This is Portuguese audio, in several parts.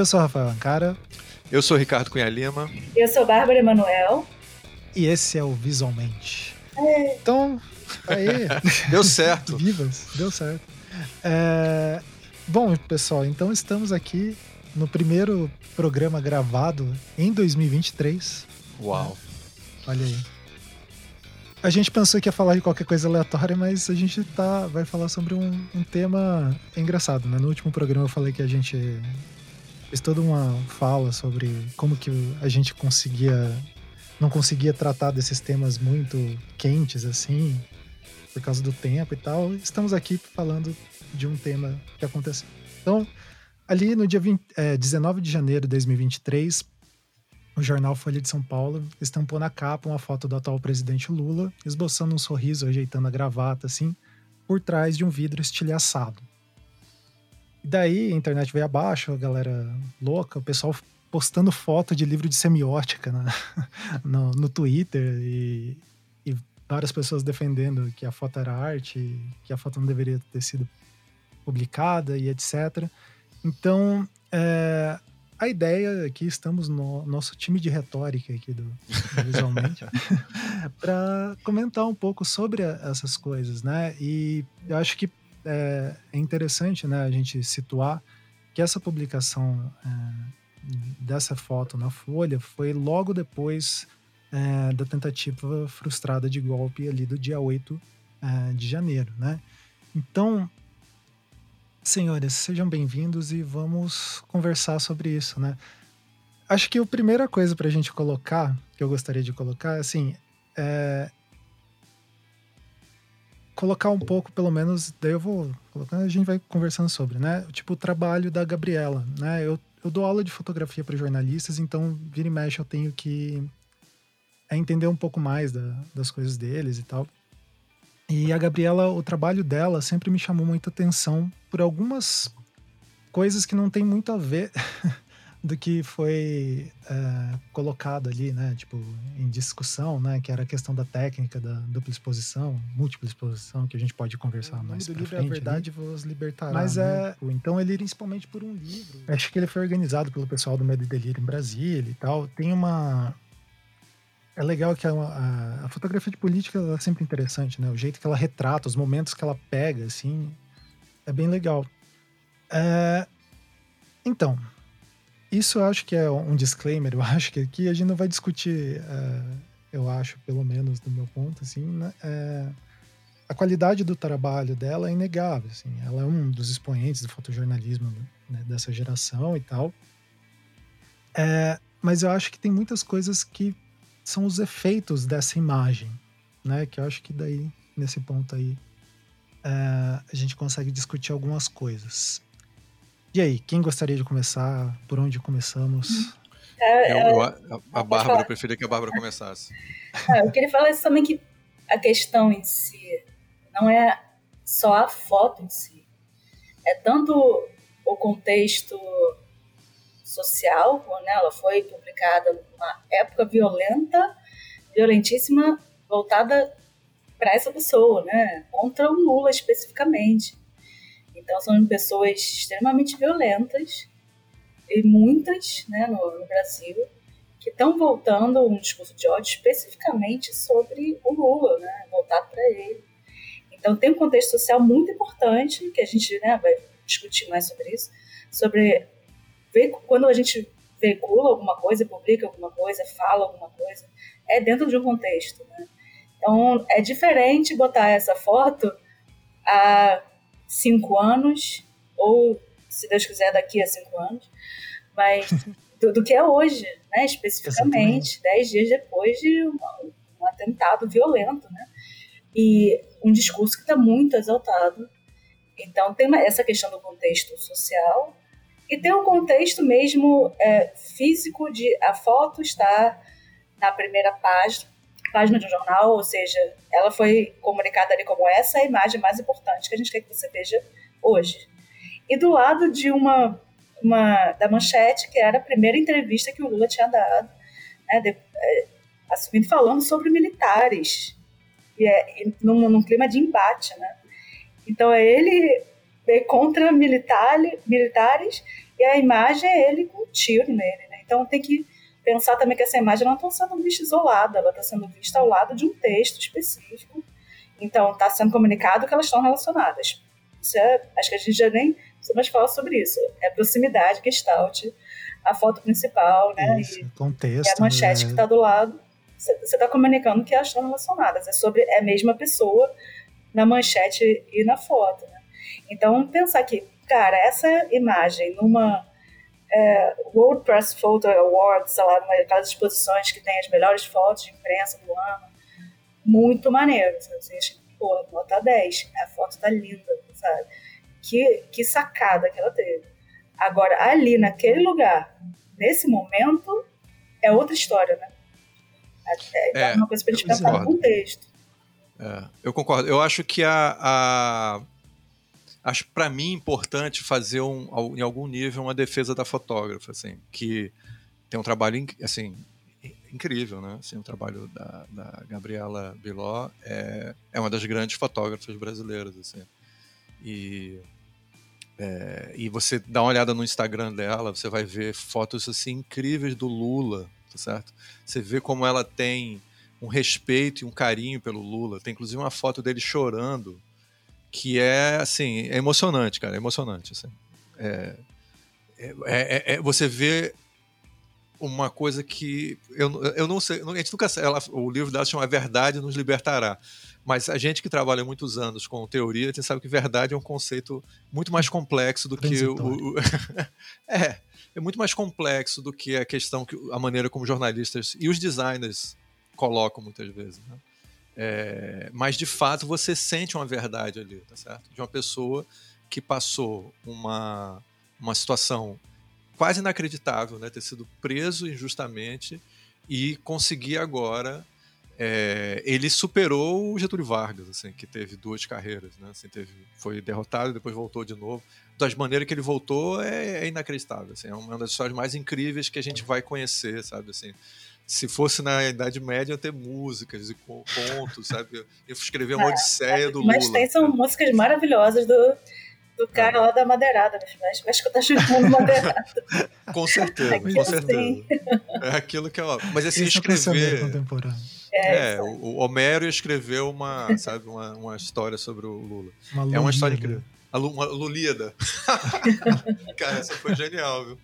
Eu sou Rafael Ancara. Eu sou Ricardo Cunha Lima. Eu sou Bárbara Emanuel. E esse é o Visualmente. É. Então, aí. Deu certo. Vivas, deu certo. É... Bom, pessoal, então estamos aqui no primeiro programa gravado em 2023. Uau. Olha aí. A gente pensou que ia falar de qualquer coisa aleatória, mas a gente tá, vai falar sobre um, um tema engraçado, né? No último programa eu falei que a gente fez toda uma fala sobre como que a gente conseguia não conseguia tratar desses temas muito quentes assim por causa do tempo e tal. Estamos aqui falando de um tema que aconteceu. Então, ali no dia 20, é, 19 de janeiro de 2023, o jornal Folha de São Paulo estampou na capa uma foto do atual presidente Lula, esboçando um sorriso, ajeitando a gravata assim, por trás de um vidro estilhaçado. E daí a internet veio abaixo, a galera louca, o pessoal postando foto de livro de semiótica na, no, no Twitter e, e, várias pessoas defendendo que a foto era arte, que a foto não deveria ter sido publicada e etc. Então, é, a ideia aqui, estamos no nosso time de retórica aqui do, do Visualmente, para comentar um pouco sobre essas coisas, né? E eu acho que é, é interessante né, a gente situar que essa publicação é, dessa foto na Folha foi logo depois é, da tentativa frustrada de golpe ali do dia 8 é, de janeiro, né? Então, senhores, sejam bem-vindos e vamos conversar sobre isso, né? Acho que a primeira coisa para a gente colocar, que eu gostaria de colocar, assim, é, colocar um pouco, pelo menos, daí eu vou colocando, a gente vai conversando sobre, né? Tipo, o trabalho da Gabriela, né? Eu, eu dou aula de fotografia para jornalistas, então, vira e mexe, eu tenho que é entender um pouco mais da, das coisas deles e tal. E a Gabriela, o trabalho dela sempre me chamou muita atenção por algumas coisas que não tem muito a ver do que foi é, colocado ali, né? Tipo, em discussão, né? Que era a questão da técnica da dupla exposição, múltipla exposição, que a gente pode conversar mais pra livro frente. É a verdade ali. vos libertará. Mas né? é, então ele principalmente por um livro. Acho que ele foi organizado pelo pessoal do Medo e Delírio em Brasília e tal. Tem uma é legal que a, a, a, fotografia de política é sempre interessante, né? O jeito que ela retrata, os momentos que ela pega, assim, é bem legal. É... Então, isso eu acho que é um disclaimer. Eu acho que aqui a gente não vai discutir, é, eu acho, pelo menos do meu ponto, assim, né? é, a qualidade do trabalho dela é inegável. Assim, ela é um dos expoentes do fotojornalismo né, dessa geração e tal. É, mas eu acho que tem muitas coisas que são os efeitos dessa imagem, né? Que eu acho que daí, nesse ponto aí, é, a gente consegue discutir algumas coisas. E aí, quem gostaria de começar? Por onde começamos? É, eu, eu, a, a Bárbara, eu preferia que a Bárbara começasse. É, eu queria falar isso também que a questão em si não é só a foto em si. É tanto o contexto social, né? ela foi publicada numa época violenta, violentíssima, voltada para essa pessoa, né? contra o Lula especificamente. Então são pessoas extremamente violentas e muitas né, no, no Brasil que estão voltando um discurso de ódio especificamente sobre o Lula, né, voltado para ele. Então tem um contexto social muito importante que a gente né, vai discutir mais sobre isso, sobre ver quando a gente veicula alguma coisa, publica alguma coisa, fala alguma coisa, é dentro de um contexto. Né? Então é diferente botar essa foto a cinco anos, ou, se Deus quiser, daqui a cinco anos, mas do, do que é hoje, né? especificamente, dez dias depois de uma, um atentado violento, né? E um discurso que está muito exaltado. Então, tem essa questão do contexto social e tem um contexto mesmo é, físico de a foto estar na primeira página, página de um jornal, ou seja, ela foi comunicada ali como essa é a imagem mais importante que a gente quer que você veja hoje. E do lado de uma, uma da manchete, que era a primeira entrevista que o Lula tinha dado, né, de, é, assumindo falando sobre militares, e é, num, num clima de embate, né? Então é ele é contra militar, militares e a imagem é ele com um tiro nele, né? Então tem que pensar também que essa imagem não está sendo vista isolada, ela está sendo vista ao lado de um texto específico. Então está sendo comunicado que elas estão relacionadas. É, acho que a gente já nem precisa mais falar sobre isso. É proximidade, gestalt, a foto principal, né? Isso, e, contexto. E a manchete né? que está do lado. Você está comunicando que elas estão relacionadas. É sobre é a mesma pessoa na manchete e na foto. Né? Então, pensar que, cara, essa imagem numa é, World Press Photo Awards, sei lá, aquelas exposições que tem as melhores fotos de imprensa do ano, muito maneiro. Você acha, pô, nota 10, a foto tá linda, sabe? Que, que sacada que ela teve. Agora, ali, naquele lugar, nesse momento, é outra história, né? É, é, é uma coisa pra gente pensar no contexto. É, eu concordo. Eu acho que a, a acho para mim importante fazer um, em algum nível uma defesa da fotógrafa, assim, que tem um trabalho assim incrível, né? Assim, o trabalho da, da Gabriela Biló é, é uma das grandes fotógrafas brasileiras, assim. E é, e você dá uma olhada no Instagram dela, você vai ver fotos assim incríveis do Lula, tá certo? Você vê como ela tem um respeito e um carinho pelo Lula. Tem inclusive uma foto dele chorando que é assim, é emocionante, cara, é emocionante. Assim. É, é, é, é, você vê uma coisa que eu, eu não sei, a gente nunca ela, o livro dela chama Verdade nos libertará. Mas a gente que trabalha muitos anos com teoria, a gente sabe que verdade é um conceito muito mais complexo do que o, o é, é muito mais complexo do que a questão que a maneira como jornalistas e os designers colocam muitas vezes. Né? É, mas de fato você sente uma verdade ali, tá certo? De uma pessoa que passou uma, uma situação quase inacreditável, né? Ter sido preso injustamente e conseguir agora. É, ele superou o Getúlio Vargas, assim, que teve duas carreiras, né? Assim, teve, foi derrotado e depois voltou de novo. Das maneiras que ele voltou é, é inacreditável. Assim, é uma das histórias mais incríveis que a gente vai conhecer, sabe? Assim, se fosse na Idade Média, ter músicas e contos, sabe? Eu escrever uma é, Odisseia do Lula. Mas tem são músicas maravilhosas do, do cara é. lá da Madeirada, mas vai escutar chutando Madeirada. com certeza, com certeza. É aquilo que, ó, mas assim, Esse escrever... É, é o Homero escreveu uma, sabe, uma, uma história sobre o Lula. Uma é uma história incrível. A, Lu, uma Lulíada. cara, essa foi genial, viu?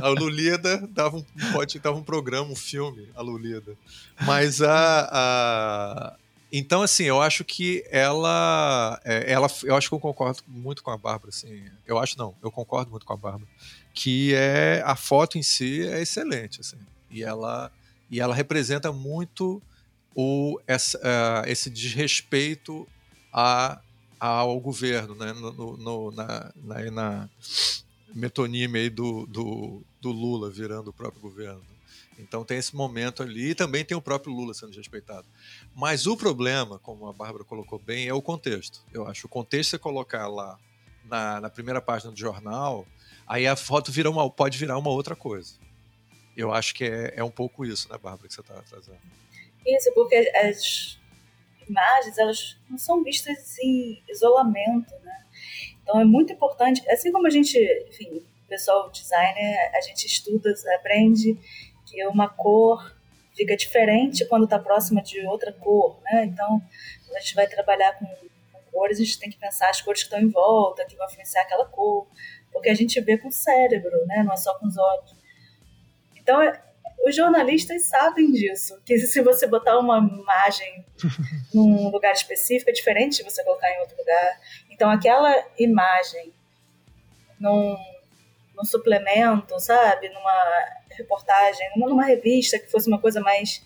A Lulida dava um, pode, dava um programa, um filme, a Lulida. Mas a, a. Então, assim, eu acho que ela, é, ela. Eu acho que eu concordo muito com a Bárbara, assim. Eu acho não, eu concordo muito com a Bárbara. Que é. A foto em si é excelente, assim. E ela, e ela representa muito o, essa, uh, esse desrespeito a, ao governo, né? No, no, na, na, na metonímia aí do, do, do Lula virando o próprio governo. Então tem esse momento ali e também tem o próprio Lula sendo respeitado. Mas o problema, como a Bárbara colocou bem, é o contexto. Eu acho o contexto você colocar lá na, na primeira página do jornal, aí a foto vira uma, pode virar uma outra coisa. Eu acho que é, é um pouco isso, né, Bárbara, que você está trazendo. Isso, porque as imagens elas não são vistas em isolamento, né? Então é muito importante, assim como a gente, enfim, o pessoal designer, a gente estuda, aprende que uma cor fica diferente quando está próxima de outra cor, né? Então, quando a gente vai trabalhar com, com, cores, a gente tem que pensar as cores que estão em volta, que vão influenciar aquela cor, porque a gente vê com o cérebro, né? Não é só com os olhos. Então, é, os jornalistas sabem disso, que se você botar uma imagem num lugar específico é diferente de você colocar em outro lugar. Então, aquela imagem num, num suplemento, sabe, numa reportagem, numa, numa revista que fosse uma coisa mais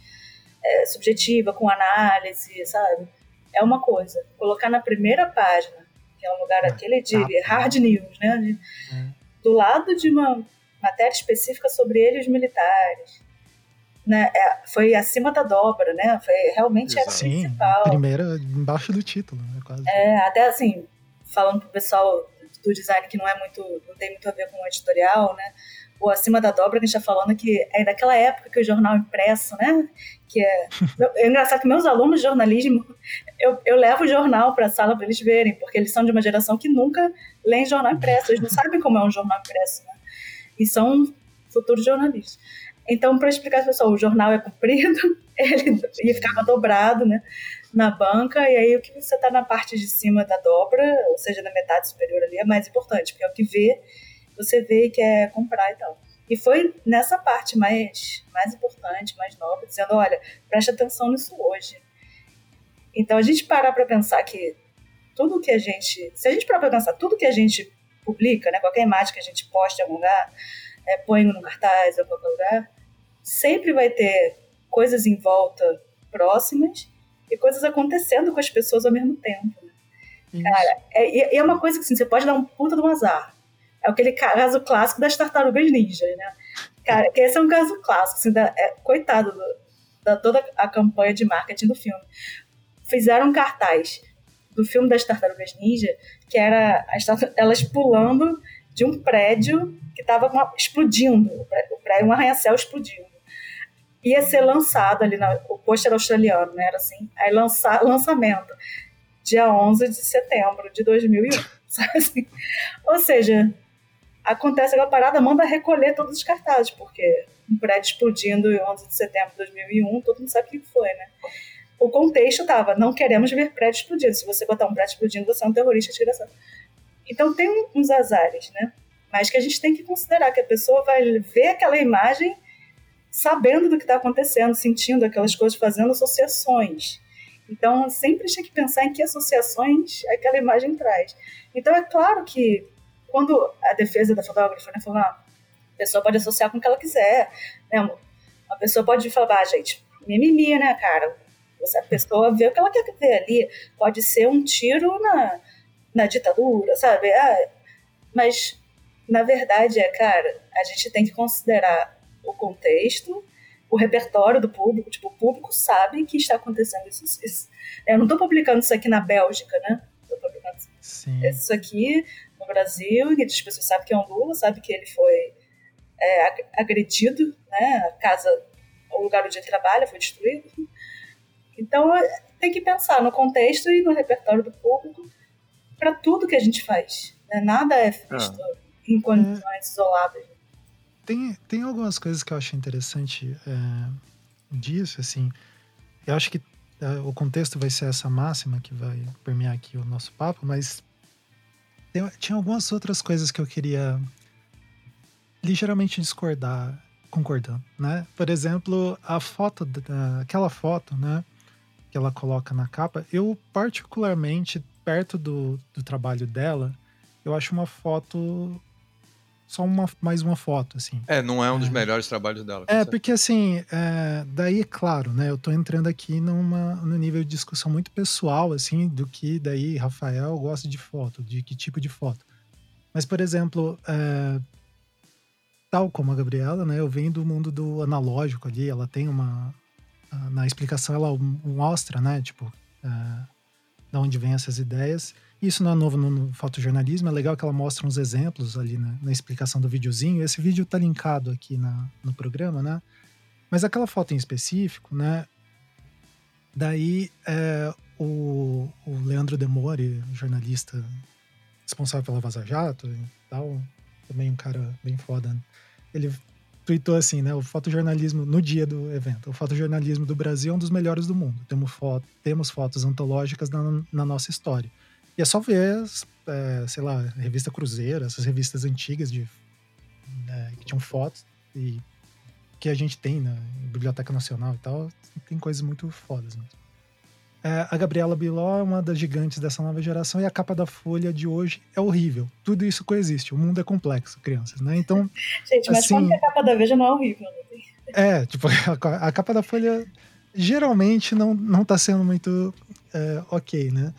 é, subjetiva, com análise, sabe, é uma coisa. Colocar na primeira página, que é um lugar aquele de hard news, né, de, é. do lado de uma matéria específica sobre ele e os militares né, é, foi acima da dobra, né? Foi realmente Exato. a principal. Sim, primeira embaixo do título, né? Quase. É, até assim, falando pro pessoal do design que não é muito, não tem muito a ver com o editorial, né? O acima da dobra que a gente está falando que é daquela época que o jornal impresso, né? Que é, é engraçado que meus alunos de jornalismo, eu, eu levo o jornal para a sala para eles verem, porque eles são de uma geração que nunca leem jornal impresso, eles não sabem como é um jornal impresso, né? e são futuros jornalistas. Então, para explicar para pessoal, o jornal é comprido, ele ficava dobrado, né, na banca, e aí o que você está na parte de cima da dobra, ou seja, na metade superior ali, é mais importante, porque é o que vê, você vê e quer comprar e tal. E foi nessa parte mais, mais importante, mais nova, dizendo, olha, preste atenção nisso hoje. Então, a gente parar para pensar que tudo que a gente... Se a gente parar para pensar tudo que a gente publica, né, qualquer imagem que a gente posta em algum lugar, é, põe no cartaz ou qualquer lugar, sempre vai ter coisas em volta próximas e coisas acontecendo com as pessoas ao mesmo tempo. Né? Cara, é, é uma coisa que assim, você pode dar um puta do azar. É aquele caso clássico das tartarugas ninja, né? Cara, que esse é um caso clássico, assim, da, é, coitado do, da toda a campanha de marketing do filme. Fizeram um cartaz do filme das tartarugas ninja, que era as, elas pulando de um prédio que estava explodindo, o prédio, um arranha-céu explodindo ia ser lançado ali, na, o pôster australiano, né? Era assim, aí lançamento, dia 11 de setembro de 2001, assim? Ou seja, acontece aquela parada, manda recolher todos os cartazes, porque um prédio explodindo em 11 de setembro de 2001, todo mundo sabe o que foi, né? O contexto estava, não queremos ver prédio explodindo. Se você botar um prédio explodindo, você é um terrorista desgraçado. Então tem uns azares, né? Mas que a gente tem que considerar que a pessoa vai ver aquela imagem sabendo do que está acontecendo, sentindo aquelas coisas, fazendo associações. Então, sempre tinha que pensar em que associações aquela imagem traz. Então, é claro que quando a defesa da fotógrafa né, falou, ah, a pessoa pode associar com o que ela quiser, né? A pessoa pode falar, ah, gente, mimimi, né, cara? A pessoa vê o que ela quer ver ali. Pode ser um tiro na, na ditadura, sabe? Ah, mas, na verdade, é, cara, a gente tem que considerar o contexto, o repertório do público, tipo, o público sabe que está acontecendo isso. isso. Eu não estou publicando isso aqui na Bélgica, né? Estou publicando Sim. isso aqui no Brasil, e as pessoas sabem que é um Lula, sabem que ele foi é, agredido, né? A casa, o lugar onde ele trabalha foi destruído. Então, tem que pensar no contexto e no repertório do público para tudo que a gente faz. Né? Nada é feito ah. em condições é. isoladas tem, tem algumas coisas que eu acho interessante é, disso, assim. Eu acho que é, o contexto vai ser essa máxima que vai permear aqui o nosso papo, mas tem, tinha algumas outras coisas que eu queria ligeiramente discordar, concordando, né? Por exemplo, a foto, aquela foto, né? Que ela coloca na capa, eu particularmente, perto do, do trabalho dela, eu acho uma foto só uma, mais uma foto, assim. É, não é um dos é. melhores trabalhos dela. É, porque assim, é, daí, claro, né, eu tô entrando aqui numa, no nível de discussão muito pessoal, assim, do que daí Rafael gosta de foto, de que tipo de foto. Mas, por exemplo, é, tal como a Gabriela, né, eu venho do mundo do analógico ali, ela tem uma... Na explicação ela mostra, né, tipo, é, de onde vem essas ideias. Isso não é novo no, fotojornalismo, é legal que ela mostra uns exemplos ali né, na explicação do videozinho. Esse vídeo tá linkado aqui na, no programa, né? Mas aquela foto em específico, né? Daí é, o, o Leandro Demore, jornalista responsável pela Vaza Jato e tal, também um cara bem foda, ele tweetou assim, né? O fotojornalismo no dia do evento. O fotojornalismo do Brasil é um dos melhores do mundo. Temos, foto, temos fotos antológicas na, na nossa história. E é só ver, é, sei lá, revista Cruzeiro, essas revistas antigas de, né, que tinham fotos e que a gente tem na Biblioteca Nacional e tal, tem coisas muito fodas mesmo. É, a Gabriela Biló é uma das gigantes dessa nova geração e a capa da Folha de hoje é horrível. Tudo isso coexiste. O mundo é complexo, crianças, né? Então. Gente, mas assim, como que a capa da Veja não é horrível? Né? É, tipo, a, a, capa da Folha geralmente não, não tá sendo muito é, ok, né?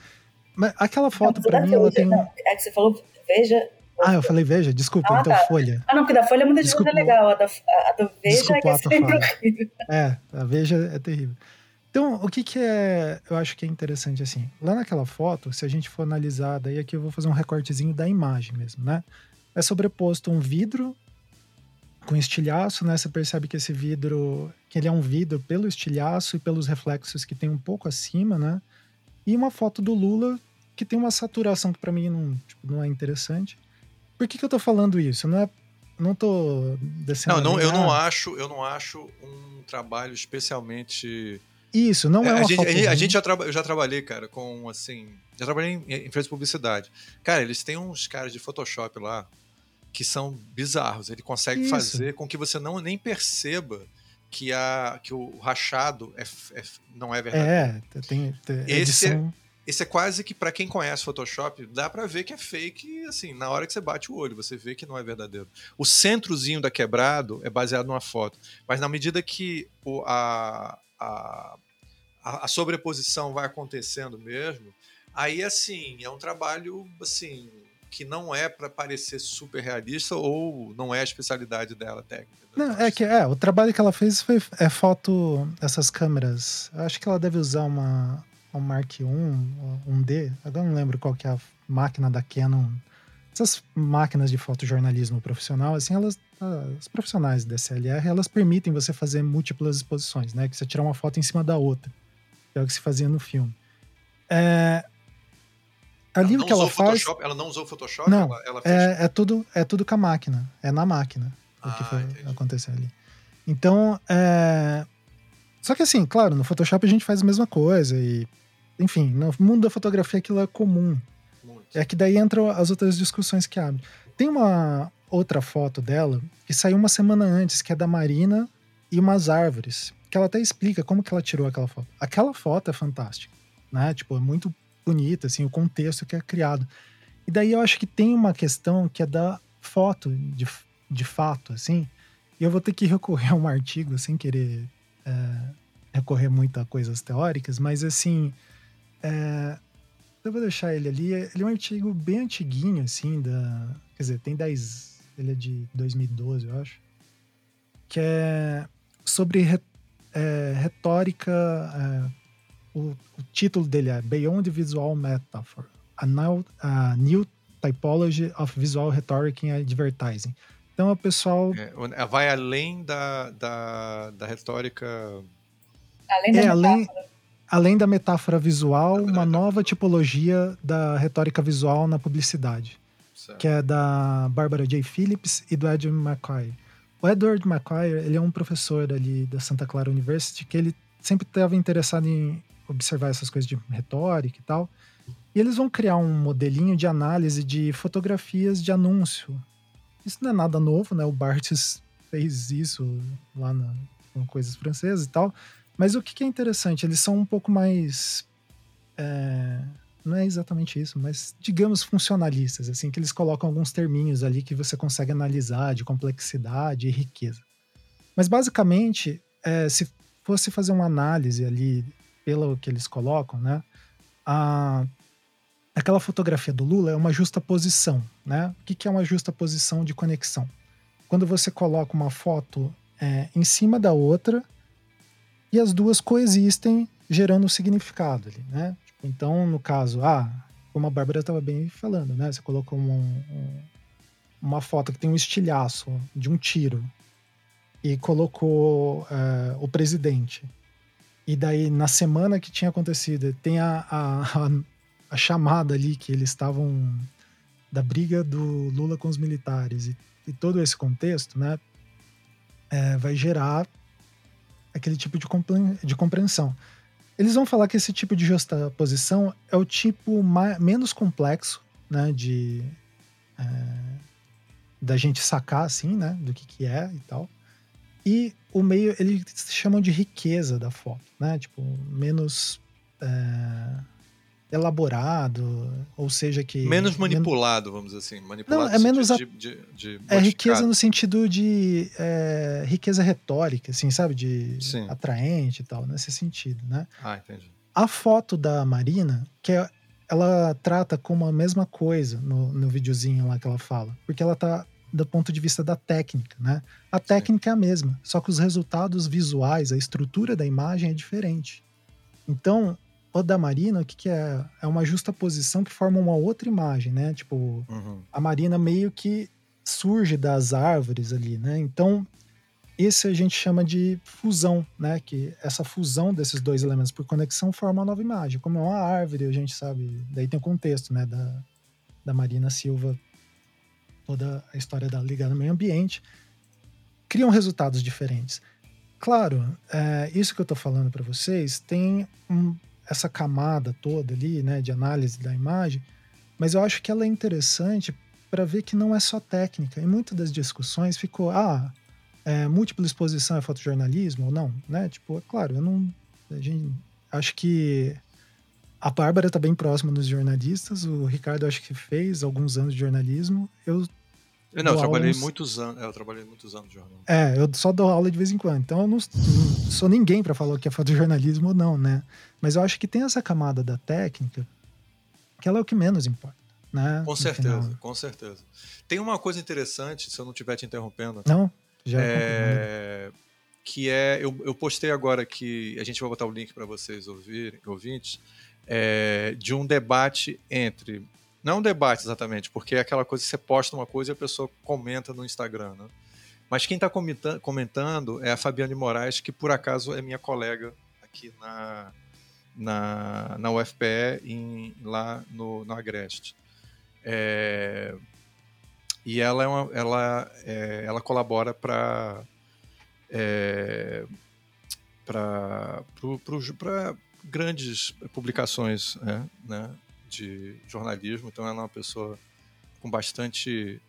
Mas aquela foto, para mim, ela tem. É que você falou, veja. Ah, eu falei Veja, desculpa, ah, então tá. Folha. Ah, não, porque da Folha muita gente é legal, a da, a da Veja desculpa, é que é sempre horrível. É, a Veja é terrível. Então, o que que é, eu acho que é interessante assim, lá naquela foto, se a gente for analisar, daí aqui eu vou fazer um recortezinho da imagem mesmo, né? É sobreposto um vidro com estilhaço, né? Você percebe que esse vidro, que ele é um vidro pelo estilhaço e pelos reflexos que tem um pouco acima, né? E uma foto do Lula que tem uma saturação que para mim não, tipo, não é interessante. Por que, que eu tô falando isso? Não é não tô descendo. Não, não eu não acho, eu não acho um trabalho especialmente isso, não é, é uma a gente, a, a gente já traba, eu já trabalhei, cara, com assim, já trabalhei em, em empresa de publicidade. Cara, eles têm uns caras de Photoshop lá que são bizarros. Ele consegue Isso. fazer com que você não nem perceba que, a, que o rachado é, é não é verdade. É, tem, tem esse, é, esse é quase que para quem conhece Photoshop, dá para ver que é fake, assim, na hora que você bate o olho, você vê que não é verdadeiro. O centrozinho da quebrado é baseado numa foto, mas na medida que o, a, a, a sobreposição vai acontecendo mesmo, aí assim, é um trabalho assim que não é para parecer super realista ou não é a especialidade dela técnica. Não, é que é, o trabalho que ela fez foi é foto essas câmeras. Eu acho que ela deve usar uma um Mark I, um D, agora não lembro qual que é a máquina da Canon. Essas máquinas de fotojornalismo profissional, assim, elas as profissionais da SLR, elas permitem você fazer múltiplas exposições, né? Que você tirar uma foto em cima da outra. Que é o que se fazia no filme. É, ali ela o que ela faz. Photoshop, ela não usou Photoshop? Não, ela, ela fez... é, é, tudo, é tudo com a máquina. É na máquina ah, o que foi, aconteceu ali. Então, é... Só que assim, claro, no Photoshop a gente faz a mesma coisa e... Enfim, no mundo da fotografia aquilo é comum. É que daí entram as outras discussões que abrem. Tem uma outra foto dela que saiu uma semana antes, que é da Marina e umas árvores. Que ela até explica como que ela tirou aquela foto. Aquela foto é fantástica, né? Tipo, é muito bonita, assim, o contexto que é criado. E daí eu acho que tem uma questão que é da foto, de, de fato, assim, e eu vou ter que recorrer a um artigo sem querer é, recorrer muito a coisas teóricas, mas assim, é, eu vou deixar ele ali. Ele é um artigo bem antiguinho, assim, da. Quer dizer, tem 10. Ele é de 2012, eu acho. Que é sobre re, é, retórica é, o, o, título dele é Beyond Visual Metaphor, a New, a new Typology of Visual Rhetoric in Advertising. Então, o pessoal... É, vai além da, da, da retórica... Além da é, além, além da metáfora visual, uma nova tipologia da retórica visual na publicidade. Certo. Que é da Barbara J. Phillips e do Edward McQuire. O Edward McQuire, ele é um professor ali da Santa Clara University que ele sempre estava interessado em observar essas coisas de retórica e tal. E eles vão criar um modelinho de análise de fotografias de anúncio. Isso não é nada novo, né? O Barthes fez isso lá na, com coisas francesas e tal. Mas o que é interessante, eles são um pouco mais. É, não é exatamente isso, mas digamos funcionalistas, assim, que eles colocam alguns terminhos ali que você consegue analisar de complexidade e riqueza. Mas basicamente, é, se fosse fazer uma análise ali pelo que eles colocam, né? A, aquela fotografia do Lula é uma justa posição, né? O que, que é uma justa posição de conexão? Quando você coloca uma foto é, em cima da outra e as duas coexistem, gerando significado ali, né? Tipo, então, no caso, ah, como a Bárbara estava bem falando, né? Você colocou um, um, uma foto que tem um estilhaço de um tiro e colocou é, o presidente e daí, na semana que tinha acontecido, tem a, a, a, a chamada ali que eles estavam da briga do Lula com os militares e, e todo esse contexto, né? É, vai gerar aquele tipo de, de compreensão. Eles vão falar que esse tipo de justaposição é o tipo menos complexo, né? De é, da gente sacar assim, né? Do que que é e tal. E o meio, eles chamam de riqueza da foto, né? Tipo, menos é, elaborado, ou seja que... Menos manipulado, menos... vamos dizer assim. Manipulado Não, é menos... A... De, de, de é riqueza no sentido de é, riqueza retórica, assim, sabe? De Sim. atraente e tal, nesse sentido, né? Ah, entendi. A foto da Marina, que é, ela trata como a mesma coisa no, no videozinho lá que ela fala. Porque ela tá do ponto de vista da técnica, né? A técnica Sim. é a mesma, só que os resultados visuais, a estrutura da imagem é diferente. Então, da Marina, o que, que é? É uma justa posição que forma uma outra imagem, né? Tipo, uhum. a Marina meio que surge das árvores ali, né? Então, esse a gente chama de fusão, né? Que essa fusão desses dois elementos por conexão forma uma nova imagem. Como é uma árvore, a gente sabe. Daí tem o contexto, né? Da, da Marina Silva toda a história da Liga no Meio Ambiente, criam resultados diferentes. Claro, é, isso que eu estou falando para vocês tem um, essa camada toda ali, né, de análise da imagem, mas eu acho que ela é interessante para ver que não é só técnica. Em muitas das discussões ficou, ah, é, múltipla exposição é fotojornalismo ou não, né? Tipo, é claro, eu não, gente, acho que a Bárbara está bem próxima dos jornalistas, o Ricardo acho que fez alguns anos de jornalismo. Eu não, eu trabalhei muitos anos. É, eu trabalhei muitos anos de jornalismo. É, eu só dou aula de vez em quando. Então eu não, sou ninguém para falar o que é fotojornalismo ou não, né? Mas eu acho que tem essa camada da técnica que ela é o que menos importa. Né? Com certeza, com certeza. Tem uma coisa interessante, se eu não estiver te interrompendo. Não, já é. Que é. Eu, eu postei agora que. A gente vai botar o link para vocês ouvirem, ouvintes. É, de um debate entre não é um debate exatamente, porque é aquela coisa que você posta uma coisa e a pessoa comenta no Instagram, né? Mas quem está comentando é a Fabiane Moraes, que por acaso é minha colega aqui na, na, na UFPE, em, lá no, no Agreste. É, e ela, é uma, ela, é, ela colabora para é, para grandes publicações né, né, de jornalismo, então ela é uma pessoa com bastante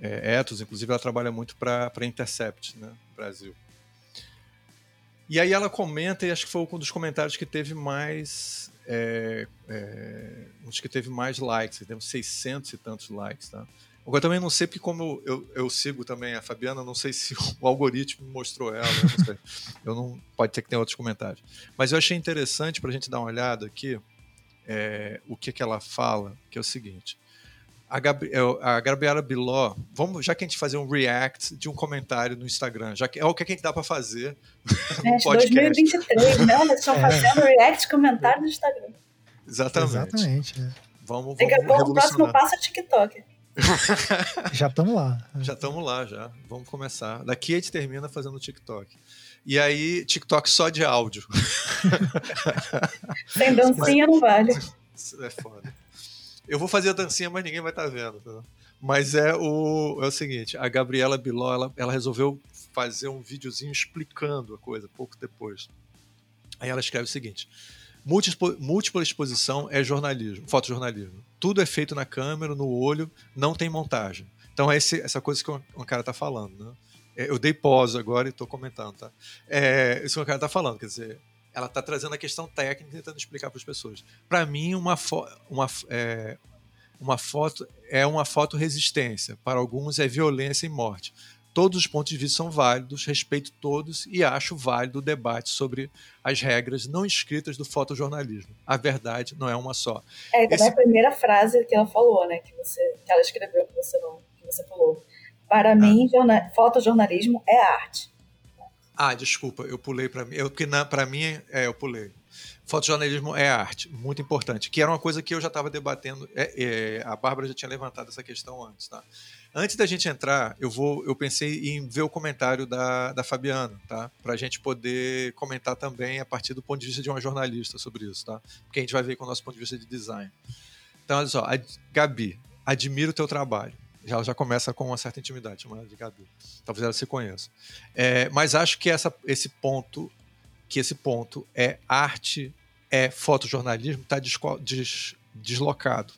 é, ethos, inclusive ela trabalha muito para Intercept, né, Brasil. E aí ela comenta, e acho que foi um dos comentários que teve mais. É, é, um dos que teve mais likes, temos 600 e tantos likes, tá? Agora também não sei porque como eu, eu, sigo também a Fabiana, não sei se o algoritmo mostrou ela, não sei. eu não pode ter que ter outros comentários. Mas eu achei interessante para a gente dar uma olhada aqui é, o que, que ela fala, que é o seguinte. A, Gabri é, a Gabriela Biló, vamos, já que a gente fazer um react de um comentário no Instagram, já que é o que a gente dá para fazer no é, podcast. 2023, né? Nós estamos é. fazendo react comentário no Instagram. Exatamente. Exatamente. É. Vamos, Daqui a pouco o próximo passo é TikTok. já estamos lá. Já estamos lá, já. Vamos começar. Daqui a gente termina fazendo TikTok. E aí, TikTok só de áudio. Sem dancinha mas, não vale. É foda. Eu vou fazer a dancinha, mas ninguém vai estar tá vendo. Tá? Mas é o, é o seguinte: a Gabriela Biló ela, ela resolveu fazer um videozinho explicando a coisa pouco depois. Aí ela escreve o seguinte: múltipla exposição é jornalismo, fotojornalismo. Tudo é feito na câmera, no olho, não tem montagem. Então é esse, essa coisa que o cara está falando, né? É, eu dei pause agora e estou comentando, tá? É, isso que o cara está falando, quer dizer, ela está trazendo a questão técnica e tentando explicar para as pessoas. Para mim, uma, fo uma, é, uma foto é uma foto resistência. Para alguns é violência e morte. Todos os pontos de vista são válidos, respeito todos e acho válido o debate sobre as regras não escritas do fotojornalismo. A verdade não é uma só. É, então Esse... é a primeira frase que ela falou, né? Que, você, que ela escreveu, que você, não, que você falou. Para ah. mim, jornal, fotojornalismo é arte. Ah, desculpa, eu pulei para mim. Eu, porque para mim, é, eu pulei. Fotojornalismo é arte, muito importante. Que era uma coisa que eu já estava debatendo. É, é, a Bárbara já tinha levantado essa questão antes, tá? Antes da gente entrar, eu vou, eu pensei em ver o comentário da, da Fabiana, tá? Para a gente poder comentar também a partir do ponto de vista de uma jornalista sobre isso, tá? Porque a gente vai ver com o nosso ponto de vista de design. Então, olha só, Gabi, admiro o teu trabalho ela já começa com uma certa intimidade, chamada de Gabi. Talvez ela se conheça. É, mas acho que essa, esse ponto, que esse ponto é arte, é fotojornalismo, está des, deslocado.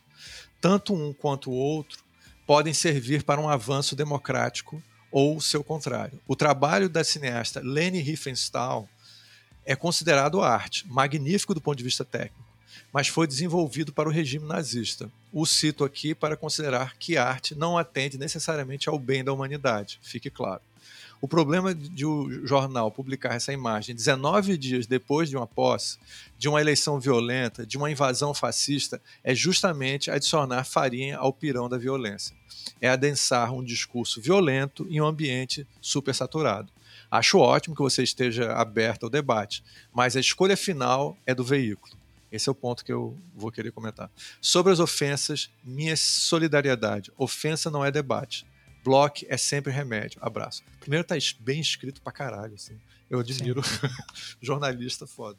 Tanto um quanto o outro podem servir para um avanço democrático ou seu contrário. O trabalho da cineasta Leni Riefenstahl é considerado arte, magnífico do ponto de vista técnico mas foi desenvolvido para o regime nazista. O cito aqui para considerar que arte não atende necessariamente ao bem da humanidade, fique claro. O problema de o jornal publicar essa imagem 19 dias depois de uma posse, de uma eleição violenta, de uma invasão fascista, é justamente adicionar farinha ao pirão da violência. É adensar um discurso violento em um ambiente supersaturado. Acho ótimo que você esteja aberto ao debate, mas a escolha final é do veículo. Esse é o ponto que eu vou querer comentar. Sobre as ofensas, minha solidariedade. Ofensa não é debate. Block é sempre remédio. Abraço. Primeiro tá bem escrito pra caralho, assim. Eu admiro jornalista foda.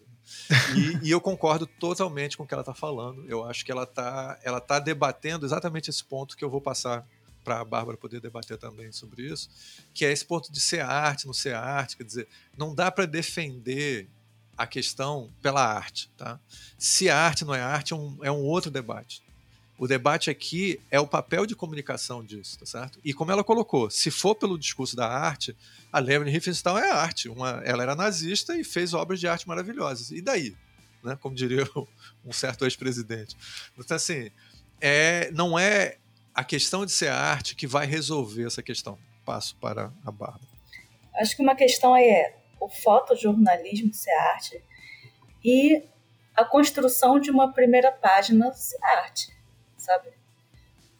E, e, eu concordo totalmente com o que ela tá falando. Eu acho que ela tá, ela tá debatendo exatamente esse ponto que eu vou passar para a Bárbara poder debater também sobre isso, que é esse ponto de ser arte, não ser arte, quer dizer, não dá para defender a questão pela arte, tá? Se a arte não é arte, é um, é um outro debate. O debate aqui é o papel de comunicação disso, tá certo? E como ela colocou, se for pelo discurso da arte, a Leonie Riefenstahl é arte. Uma, ela era nazista e fez obras de arte maravilhosas. E daí? Né? Como diria um certo ex-presidente. Então, assim, é, não é a questão de ser arte que vai resolver essa questão. Passo para a Bárbara. Acho que uma questão aí é o fotojornalismo ser arte e a construção de uma primeira página ser arte sabe?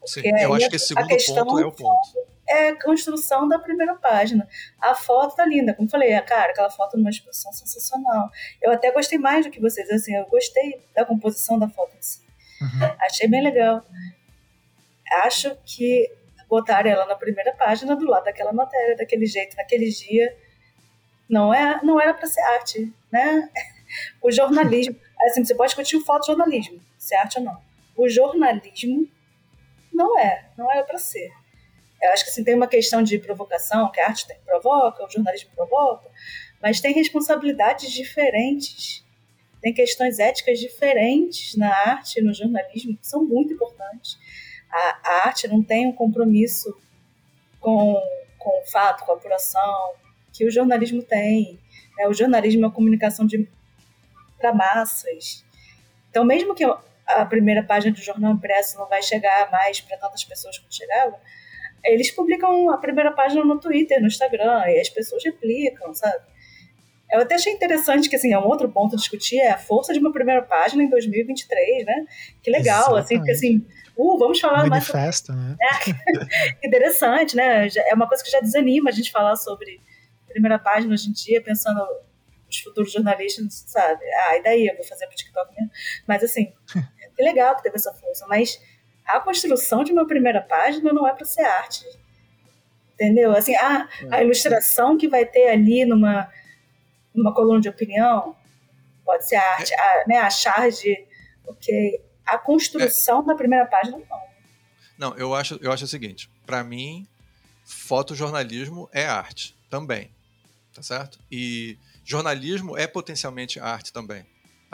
Sim, eu acho que esse segundo ponto é o ponto. É a construção da primeira página. A foto tá linda, como falei, cara, aquela foto numa exposição sensacional. Eu até gostei mais do que vocês, assim, eu gostei da composição da foto em si. Uhum. Achei bem legal. Acho que botar ela na primeira página do lado daquela matéria, daquele jeito, naquele dia, não é, não era para ser arte, né? O jornalismo, assim, você pode discutir o fotojornalismo, se é arte ou não o jornalismo não é, não é para ser. Eu acho que assim, tem uma questão de provocação, que a arte provoca, o jornalismo provoca, mas tem responsabilidades diferentes, tem questões éticas diferentes na arte e no jornalismo que são muito importantes. A, a arte não tem um compromisso com, com o fato, com a apuração, que o jornalismo tem. Né? O jornalismo é uma comunicação para massas. Então, mesmo que a primeira página do jornal impresso não vai chegar mais para tantas pessoas como chegava, eles publicam a primeira página no Twitter, no Instagram, e as pessoas replicam, sabe? Eu até achei interessante que, assim, é um outro ponto a discutir, é a força de uma primeira página em 2023, né? Que legal, Exatamente. assim, porque, assim, uh, vamos falar Manifesto, mais... Sobre... né? É, interessante, né? É uma coisa que já desanima a gente falar sobre primeira página hoje em dia, pensando os futuros jornalistas, sabe? Ah, e daí? Eu vou fazer pro TikTok mesmo. Mas, assim, que legal que teve essa força, mas a construção de uma primeira página não é para ser arte. Entendeu? Assim, a, a ilustração que vai ter ali numa, numa coluna de opinião pode ser arte. A, né, a charge, ok. A construção é. da primeira página, não. Não, eu acho, eu acho o seguinte: para mim, fotojornalismo é arte também. Tá certo? E jornalismo é potencialmente arte também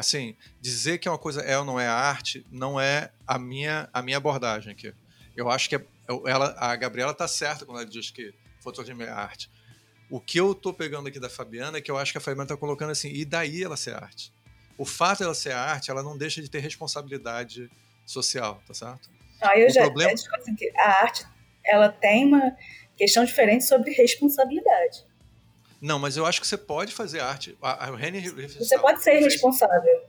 assim, dizer que uma coisa é ou não é arte não é a minha, a minha abordagem aqui. Eu acho que é, ela, a Gabriela tá certa quando ela diz que fotografia é arte. O que eu tô pegando aqui da Fabiana é que eu acho que a Fabiana tá colocando assim, e daí ela ser arte? O fato dela ser arte, ela não deixa de ter responsabilidade social, tá certo? Ah, eu o já problema... assim, que a arte ela tem uma questão diferente sobre responsabilidade. Não, mas eu acho que você pode fazer arte. A, a Rene Você pode ser responsável.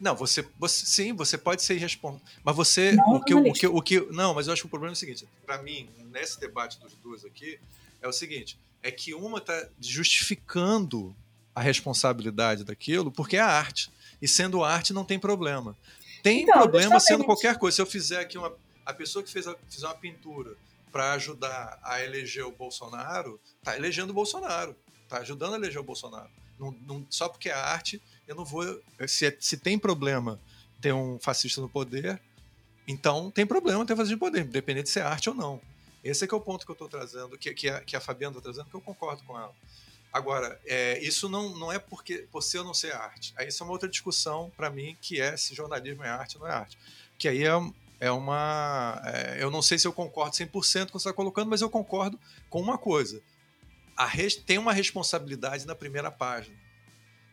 Não, você, você sim, você pode ser responsável. Mas você. Não, o, que, o, que, o que. Não, mas eu acho que o problema é o seguinte: para mim, nesse debate dos dois aqui, é o seguinte: é que uma está justificando a responsabilidade daquilo porque é arte. E sendo arte, não tem problema. Tem então, problema sendo qualquer coisa. Se eu fizer aqui uma. A pessoa que fez a, fizer uma pintura para ajudar a eleger o Bolsonaro, tá elegendo o Bolsonaro tá ajudando a eleger o Bolsonaro. Não, não, só porque é arte, eu não vou. Se, se tem problema ter um fascista no poder, então tem problema ter um fascista no poder, independente de ser arte ou não. Esse é que é o ponto que eu estou trazendo, que, que, a, que a Fabiana está trazendo, que eu concordo com ela. Agora, é, isso não, não é porque por ser ou não ser arte. Aí isso é uma outra discussão para mim, que é se jornalismo é arte ou não é arte. Que aí é, é uma. É, eu não sei se eu concordo 100% com o que você está colocando, mas eu concordo com uma coisa res, tem uma responsabilidade na primeira página,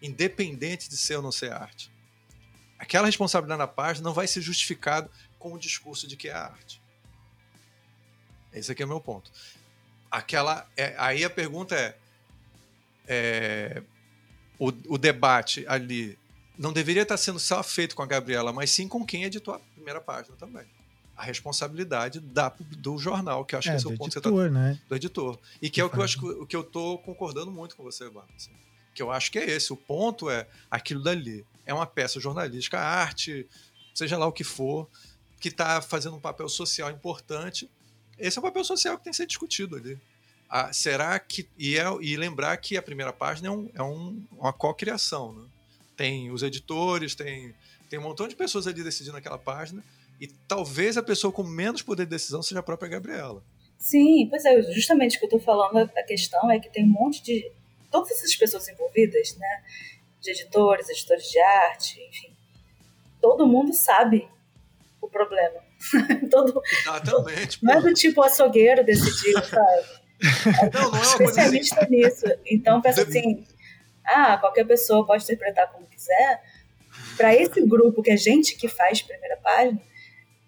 independente de ser ou não ser arte. Aquela responsabilidade na página não vai ser justificado com o discurso de que é arte. Esse aqui é o meu ponto. Aquela, é, aí a pergunta é, é o, o, debate ali não deveria estar sendo só feito com a Gabriela, mas sim com quem editou a primeira página também a responsabilidade da, do jornal, que eu acho é, que esse é o ponto editor, que você tá, né? do editor. E que é o que eu acho que, o que eu tô concordando muito com você, Bárbara. Assim, que eu acho que é esse. O ponto é aquilo dali. É uma peça jornalística, arte, seja lá o que for, que está fazendo um papel social importante. Esse é o papel social que tem que ser discutido ali. Ah, será que. E, é, e lembrar que a primeira página é, um, é um, uma co-criação. Né? Tem os editores, tem, tem um montão de pessoas ali decidindo aquela página E talvez a pessoa com menos poder de decisão seja a própria Gabriela. Sim, pois é, justamente o que eu estou falando, a questão é que tem um monte de. Todas essas pessoas envolvidas, né? De editores, editores de arte, enfim. Todo mundo sabe o problema. Todo, Exatamente. Não é do tipo açougueiro decidiu, sabe? Não, não é coisa assim. especialista nisso. Então pensa assim, ah, qualquer pessoa pode interpretar como quiser. Para esse grupo que é gente que faz primeira página,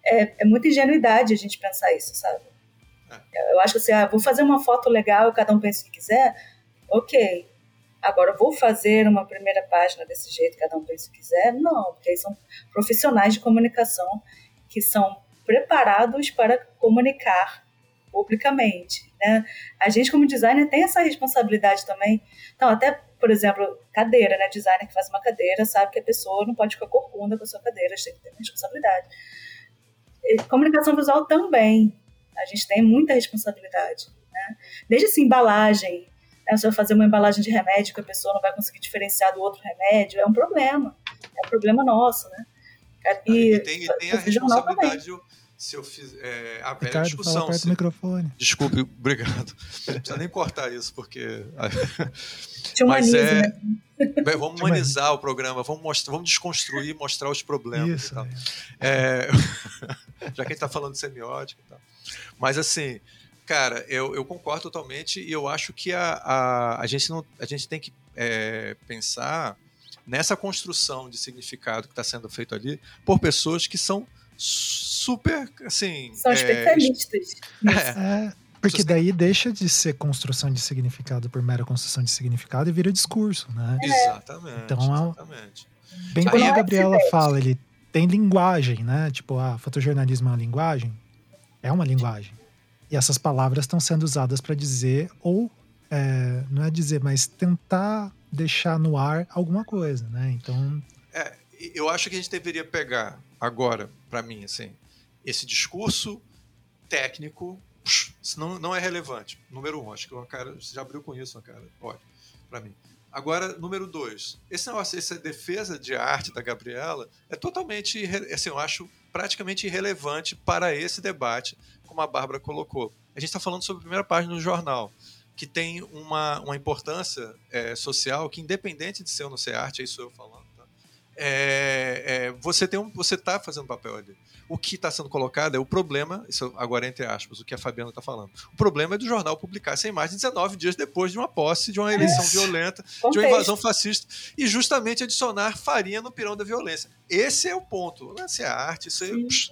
é, é muita ingenuidade a gente pensar isso, sabe? É. Eu acho que assim, ah, vou fazer uma foto legal, cada um pensa o que quiser, ok. Agora, vou fazer uma primeira página desse jeito, cada um pensa o que quiser? Não, porque são profissionais de comunicação que são preparados para comunicar publicamente. Né? A gente, como designer, tem essa responsabilidade também. Então, até, por exemplo, cadeira, né? Designer que faz uma cadeira sabe que a pessoa não pode ficar corcunda com a sua cadeira, a gente tem que ter uma responsabilidade. Comunicação visual também. A gente tem muita responsabilidade. Né? Desde assim, embalagem. Né? Se eu fazer uma embalagem de remédio que a pessoa não vai conseguir diferenciar do outro remédio, é um problema. É um problema nosso, né? E, e tem, e tem a responsabilidade se eu fiz é, a velha Ricardo, discussão. Fala se, do microfone. Desculpe, obrigado. Não precisa nem cortar isso, porque. Mas é. Né? Vamos humanizar o programa, vamos, mostrar, vamos desconstruir, mostrar os problemas isso, e tal. É. É... Já que a gente está falando de semiótica e tal. Mas assim, cara, eu, eu concordo totalmente e eu acho que a, a, a, gente, não, a gente tem que é, pensar nessa construção de significado que está sendo feito ali por pessoas que são super, assim... São é, especialistas. É, é, porque daí deixa de ser construção de significado por mera construção de significado e vira discurso, né? É. Exatamente, então, exatamente. Bem como a Gabriela fala, ele tem linguagem, né? Tipo, a ah, fotojornalismo é uma linguagem? É uma linguagem. E essas palavras estão sendo usadas para dizer, ou é, não é dizer, mas tentar deixar no ar alguma coisa, né? Então. É, eu acho que a gente deveria pegar agora, para mim, assim, esse discurso técnico, não, não é relevante. Número um, acho que o cara já abriu com isso, cara, pode, para mim. Agora, número dois, esse negócio, essa defesa de arte da Gabriela é totalmente, assim, eu acho praticamente irrelevante para esse debate, como a Bárbara colocou. A gente está falando sobre a primeira página do jornal, que tem uma, uma importância é, social que, independente de ser ou não ser arte, é isso eu falando, é, é, você tem um, você está fazendo papel ali. O que está sendo colocado é o problema, isso agora entre aspas, o que a Fabiana está falando. O problema é do jornal publicar essa imagem 19 dias depois de uma posse, de uma eleição é. violenta, de uma invasão fascista, e justamente adicionar farinha no pirão da violência. Esse é o ponto. Essa é a arte, isso é psh,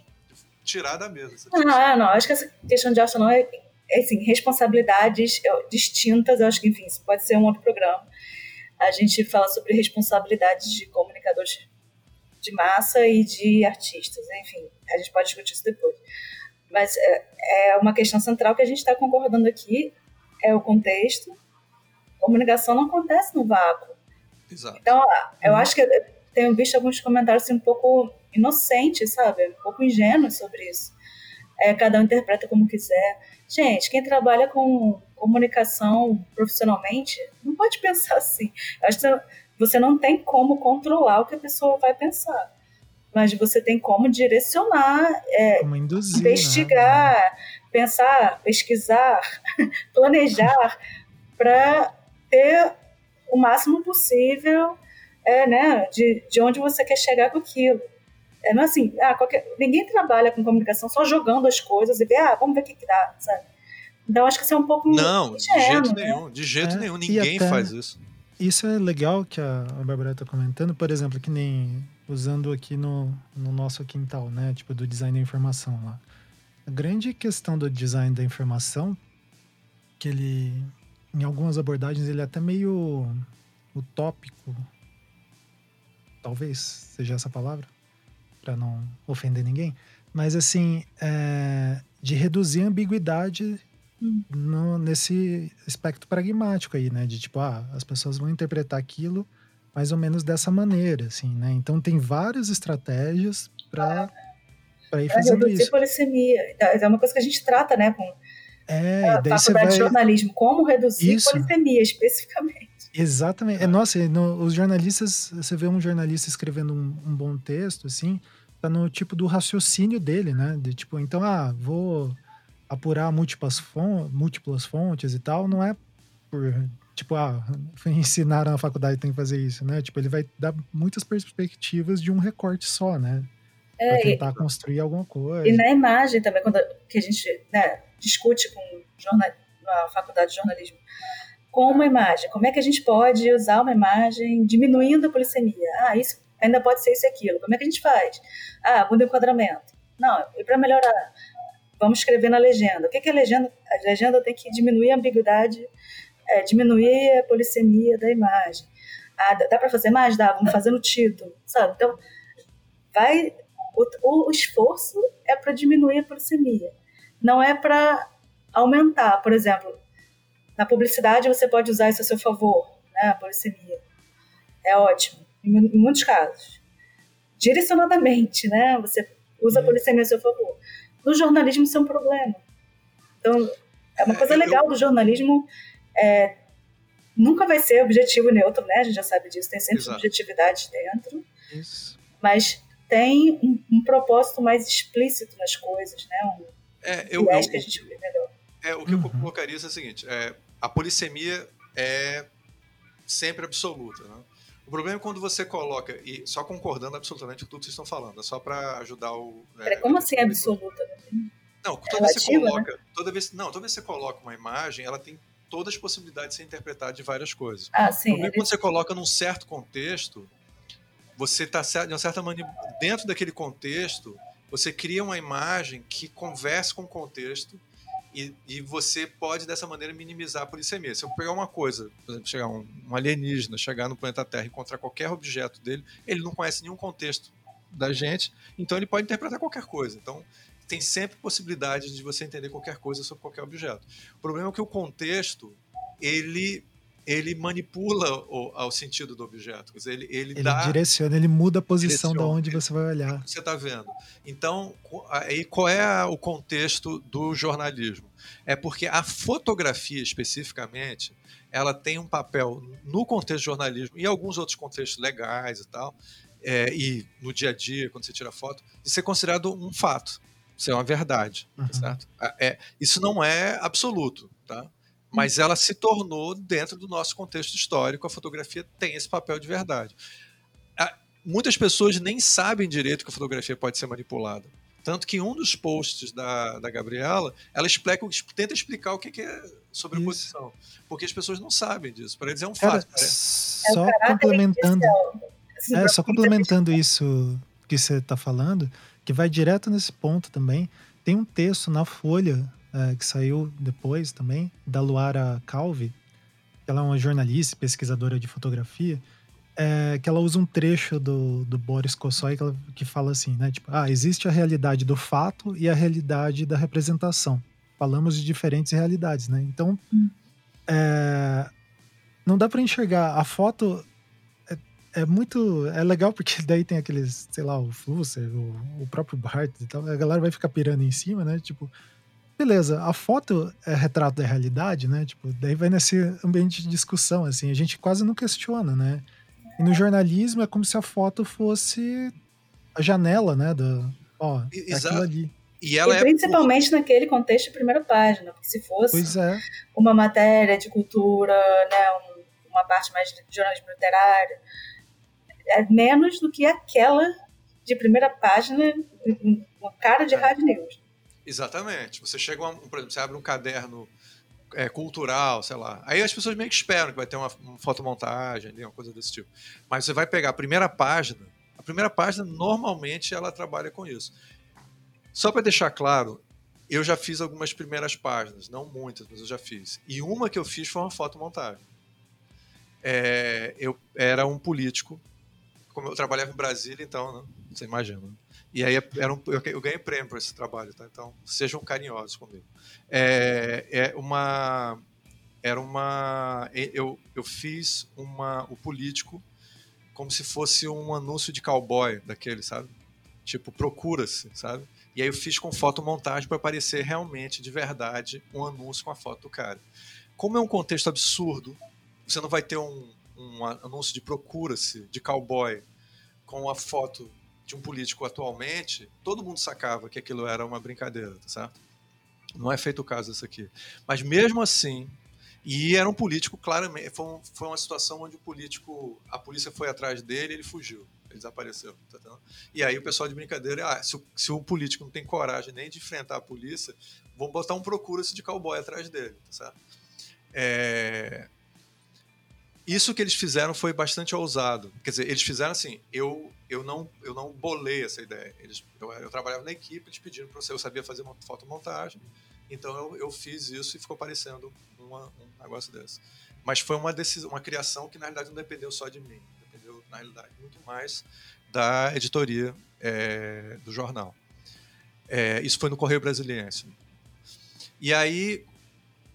tirar da mesa. Não, não, acho que essa questão de arte não é, é assim, responsabilidades distintas, eu acho que, enfim, isso pode ser um outro programa a gente fala sobre responsabilidades de comunicadores de massa e de artistas. Enfim, a gente pode discutir isso depois. Mas é, é uma questão central que a gente está concordando aqui, é o contexto. Comunicação não acontece no vácuo. Exato. Então, eu uhum. acho que eu tenho visto alguns comentários assim, um pouco inocentes, sabe? Um pouco ingênuos sobre isso. É, cada um interpreta como quiser. Gente, quem trabalha com comunicação profissionalmente não pode pensar assim. Acho que você não tem como controlar o que a pessoa vai pensar, mas você tem como direcionar, é, como induzir, investigar, né? pensar, pesquisar, planejar para ter o máximo possível é, né, de, de onde você quer chegar com aquilo. É, não é assim, ah, qualquer, ninguém trabalha com comunicação só jogando as coisas e ver, ah, vamos ver o que, que dá, sabe? Então acho que isso é um pouco. Não, de jeito né? nenhum, de jeito é, nenhum, ninguém até, faz isso. Isso é legal que a, a Bárbara está comentando, por exemplo, que nem usando aqui no, no nosso quintal, né? Tipo, do design da informação lá. A grande questão do design da informação, que ele, em algumas abordagens, ele é até meio utópico. Talvez seja essa palavra, para não ofender ninguém. Mas, assim, é, de reduzir a ambiguidade no, nesse aspecto pragmático aí, né? De tipo, ah, as pessoas vão interpretar aquilo mais ou menos dessa maneira, assim, né? Então tem várias estratégias para para ir fazendo reduzir isso. polissemia. É uma coisa que a gente trata, né? Com é, a daí você vai... de jornalismo. Como reduzir isso. polissemia, especificamente. Exatamente. É, nossa, no, os jornalistas, você vê um jornalista escrevendo um, um bom texto, assim, tá no tipo do raciocínio dele, né? De tipo, então, ah, vou apurar múltiplas, fon múltiplas fontes e tal, não é por tipo, ah, ensinaram na faculdade tem que fazer isso, né? Tipo, ele vai dar muitas perspectivas de um recorte só, né? É, pra tentar e, construir alguma coisa. E na imagem também, quando que a gente né, discute com jornal, na faculdade de jornalismo, com uma imagem, como é que a gente pode usar uma imagem diminuindo a polissemia? Ah, isso ainda pode ser isso e aquilo. Como é que a gente faz? Ah, muda o enquadramento. Não, e para melhorar, vamos escrever na legenda. O que, que é legenda? A legenda tem que diminuir a ambiguidade é, diminuir a polissemia da imagem. Ah, dá para fazer mais? Dá, vamos fazer no título, sabe? Então, vai. O, o esforço é para diminuir a polissemia, não é para aumentar. Por exemplo, na publicidade você pode usar isso a seu favor, né? A polissemia. É ótimo, em, muitos casos. Direcionadamente, né? Você usa a uhum. polissemia a seu favor. No jornalismo isso é um problema. Então, é uma coisa legal do jornalismo é, nunca vai ser objetivo neutro, né? A gente já sabe disso, tem sempre Exato. subjetividade dentro. Isso. Mas tem um, um, propósito mais explícito nas coisas, né? Um, é, eu, eu, que a gente vê melhor. É, o que uhum. eu colocaria é o seguinte: é, a polissemia é sempre absoluta, né? O problema é quando você coloca, e só concordando absolutamente com tudo que vocês estão falando, é só para ajudar o. É, como assim absoluta? Não, toda vez que você coloca. Né? Toda vez, não, toda vez que você coloca uma imagem, ela tem todas as possibilidades de ser interpretada de várias coisas. Ah, sim. Então, quando você coloca num certo contexto, você está de uma certa maneira dentro daquele contexto, você cria uma imagem que converse com o contexto e, e, você pode dessa maneira minimizar a polissemia. Se eu pegar uma coisa, por exemplo, chegar um, um alienígena, chegar no planeta Terra e encontrar qualquer objeto dele, ele não conhece nenhum contexto da gente, então ele pode interpretar qualquer coisa. Então, tem sempre possibilidade de você entender qualquer coisa sobre qualquer objeto. O problema é que o contexto ele ele manipula o, o sentido do objeto. Ele, ele, ele dá, direciona, ele muda a posição de onde você vai olhar. Você está vendo. Então, aí qual é o contexto do jornalismo? É porque a fotografia especificamente, ela tem um papel no contexto do jornalismo e alguns outros contextos legais e tal, é, e no dia a dia, quando você tira foto, de ser considerado um fato. Isso é uma verdade, uhum. certo? É, isso não é absoluto, tá? Mas ela se tornou dentro do nosso contexto histórico. A fotografia tem esse papel de verdade. Muitas pessoas nem sabem direito que a fotografia pode ser manipulada. Tanto que em um dos posts da, da Gabriela, ela explica, tenta explicar o que, é sobreposição. Isso. Porque as pessoas não sabem disso. Para eles é um fato. Cara, só é complementando. É, só complementando isso que você está falando, que vai direto nesse ponto também. Tem um texto na Folha, é, que saiu depois também, da Luara Calvi, ela é uma jornalista, pesquisadora de fotografia, é, que ela usa um trecho do, do Boris Kosoy que, ela, que fala assim, né? Tipo, ah, existe a realidade do fato e a realidade da representação. Falamos de diferentes realidades, né? Então, hum. é, não dá para enxergar a foto é muito. É legal porque daí tem aqueles, sei lá, o Flusser, o, o próprio Bart e tal. A galera vai ficar pirando em cima, né? Tipo, beleza, a foto é retrato da realidade, né? Tipo, daí vai nesse ambiente de discussão, assim. A gente quase não questiona, né? E no jornalismo é como se a foto fosse a janela, né? Da, ó, é aquilo ali. E, ela e é principalmente por... naquele contexto de primeira página, porque se fosse é. uma matéria de cultura, né, um, uma parte mais de jornalismo literário, é menos do que aquela de primeira página, uma cara de é. Hard News. Exatamente. Você chega, um, por exemplo, você abre um caderno é, cultural, sei lá. Aí as pessoas meio que esperam que vai ter uma, uma fotomontagem, uma coisa desse tipo. Mas você vai pegar a primeira página, a primeira página normalmente ela trabalha com isso. Só para deixar claro, eu já fiz algumas primeiras páginas, não muitas, mas eu já fiz. E uma que eu fiz foi uma fotomontagem. É, eu era um político como eu trabalhava em Brasília, então, né? você imagina. Né? E aí era um, eu, ganhei prêmio por esse trabalho, tá? Então sejam carinhosos comigo. É, é uma, era uma, eu, eu fiz uma, o político como se fosse um anúncio de cowboy daquele, sabe? Tipo procura-se, sabe? E aí eu fiz com fotomontagem para parecer realmente de verdade um anúncio com a foto do cara. Como é um contexto absurdo, você não vai ter um um anúncio de procura-se de cowboy com a foto de um político atualmente, todo mundo sacava que aquilo era uma brincadeira, tá certo? Não é feito o caso disso aqui. Mas mesmo assim, e era um político, claramente, foi, um, foi uma situação onde o político, a polícia foi atrás dele e ele fugiu, ele desapareceu. Tá e aí o pessoal de brincadeira, ah, se, o, se o político não tem coragem nem de enfrentar a polícia, vamos botar um procura-se de cowboy atrás dele, tá certo? É, isso que eles fizeram foi bastante ousado. Quer dizer, eles fizeram assim, eu eu não eu não bolei essa ideia. Eles, eu, eu trabalhava na equipe, eles pediram para eu sabia fazer uma fotomontagem, então eu, eu fiz isso e ficou parecendo uma, um negócio desse. Mas foi uma decisão, uma criação que na realidade não dependeu só de mim, dependeu na realidade muito mais da editoria é, do jornal. É, isso foi no Correio Brasiliense. E aí,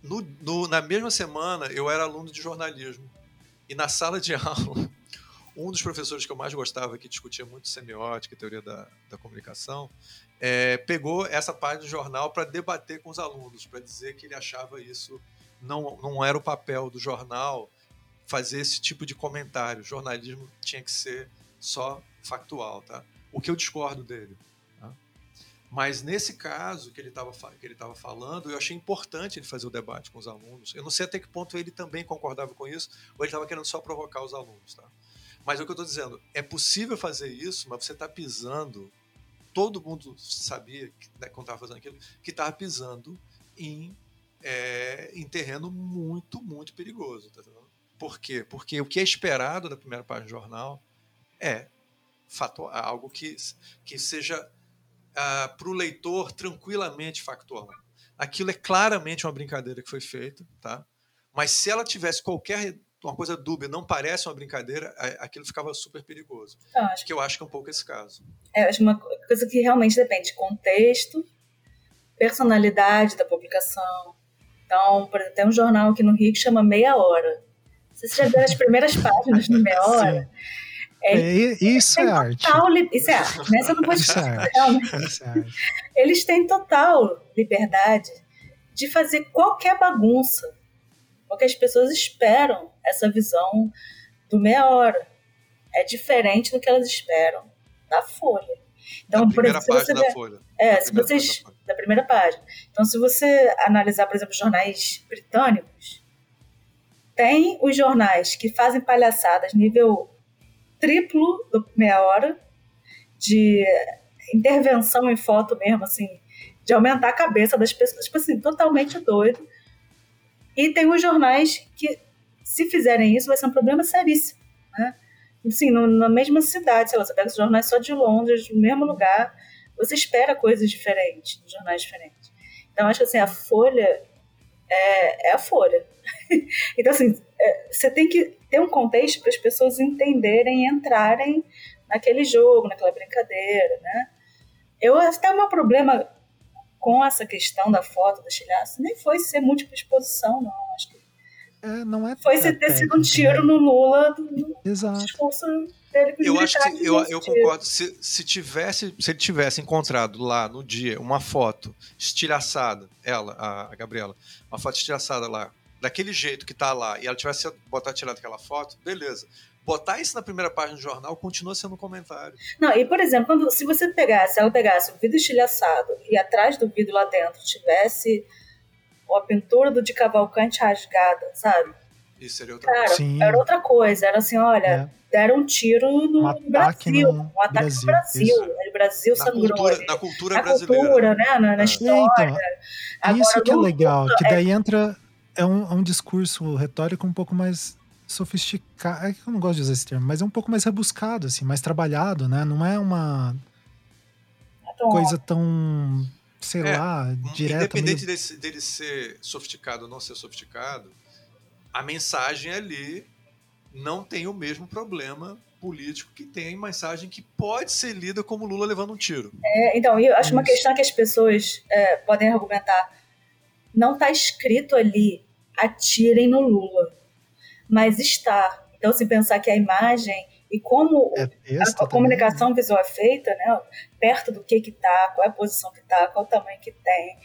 no, no, na mesma semana, eu era aluno de jornalismo e na sala de aula, um dos professores que eu mais gostava, que discutia muito semiótica e teoria da, da comunicação, é, pegou essa parte do jornal para debater com os alunos, para dizer que ele achava isso não, não era o papel do jornal fazer esse tipo de comentário. O jornalismo tinha que ser só factual, tá? O que eu discordo dele. Mas nesse caso que ele estava que falando, eu achei importante ele fazer o debate com os alunos. Eu não sei até que ponto ele também concordava com isso, ou ele estava querendo só provocar os alunos, tá? Mas é o que eu estou dizendo, é possível fazer isso, mas você está pisando. Todo mundo sabia, né, quando estava fazendo aquilo, que estava pisando em, é, em terreno muito, muito perigoso. Tá Por quê? Porque o que é esperado da primeira página do jornal é fato, algo que, que seja para o leitor tranquilamente factual. Aquilo é claramente uma brincadeira que foi feita, tá? Mas se ela tivesse qualquer uma coisa dúbia, não parece uma brincadeira, aquilo ficava super perigoso. Eu acho. Que eu acho que é um pouco esse caso. É, acho uma coisa que realmente depende de contexto, personalidade da publicação. Então, por exemplo, tem um jornal aqui no Rio que chama Meia Hora. Se você já viu as primeiras páginas do Meia Hora, Sim é, isso é arte. Li... Isso é arte, né? Você não pode isso é arte. Isso é arte. Eles têm total liberdade de fazer qualquer bagunça, porque as pessoas esperam essa visão do meia hora. É diferente do que elas esperam da Folha. Então, da por exemplo, se você vê, Folha. É, se vocês da primeira página. Então, se você analisar, por exemplo, jornais britânicos, tem os jornais que fazem palhaçadas nível triplo do meia hora de intervenção em foto mesmo, assim, de aumentar a cabeça das pessoas, tipo assim, totalmente doido. E tem os jornais que, se fizerem isso, vai ser um problema seríssimo, né? Assim, no, na mesma cidade, sei lá, você pega os jornais só de Londres, no mesmo lugar, você espera coisas diferentes, jornais diferentes. Então, acho que assim, a Folha é, é a Folha. então, assim, é, você tem que ter um contexto para as pessoas entenderem e entrarem naquele jogo, naquela brincadeira, né? Eu até o meu problema com essa questão da foto do estilhaço nem foi ser múltipla exposição, não. Acho que é, não é foi ser ter sido um tiro né? no Lula do, Exato. discurso dele Eu acho que eu, eu concordo. Se, se tivesse, se ele tivesse encontrado lá no dia uma foto estilhaçada, ela, a, a Gabriela, uma foto estilhaçada lá daquele jeito que tá lá e ela tivesse botado tirado aquela foto, beleza. Botar isso na primeira página do jornal continua sendo um comentário. Não, e por exemplo, quando, se você pegasse, ela pegasse o vidro estilhaçado e atrás do vidro lá dentro tivesse a pintura do de Cavalcante rasgada, sabe? Isso seria outra Cara, coisa. era outra coisa. Era assim, olha, é. deram um tiro no um Brasil. No um ataque Brasil, no Brasil. O Brasil na sangrou. Cultura, na cultura na brasileira. Cultura, né? Na, na é. história. Então, Agora, isso que é legal, que daí é... entra é um, é um discurso retórico um pouco mais sofisticado. É que eu não gosto de usar esse termo, mas é um pouco mais rebuscado, assim, mais trabalhado, né? Não é uma é coisa tão, sei é, lá, direta. Independente meio... dele, dele ser sofisticado ou não ser sofisticado, a mensagem ali não tem o mesmo problema político que tem a mensagem que pode ser lida como Lula levando um tiro. É, então, eu acho uma questão que as pessoas é, podem argumentar não está escrito ali atirem no Lula, mas está. Então, se pensar que a imagem e como é a, a comunicação visual é feita, né, perto do que que tá, qual é a posição que tá, qual o tamanho que tem,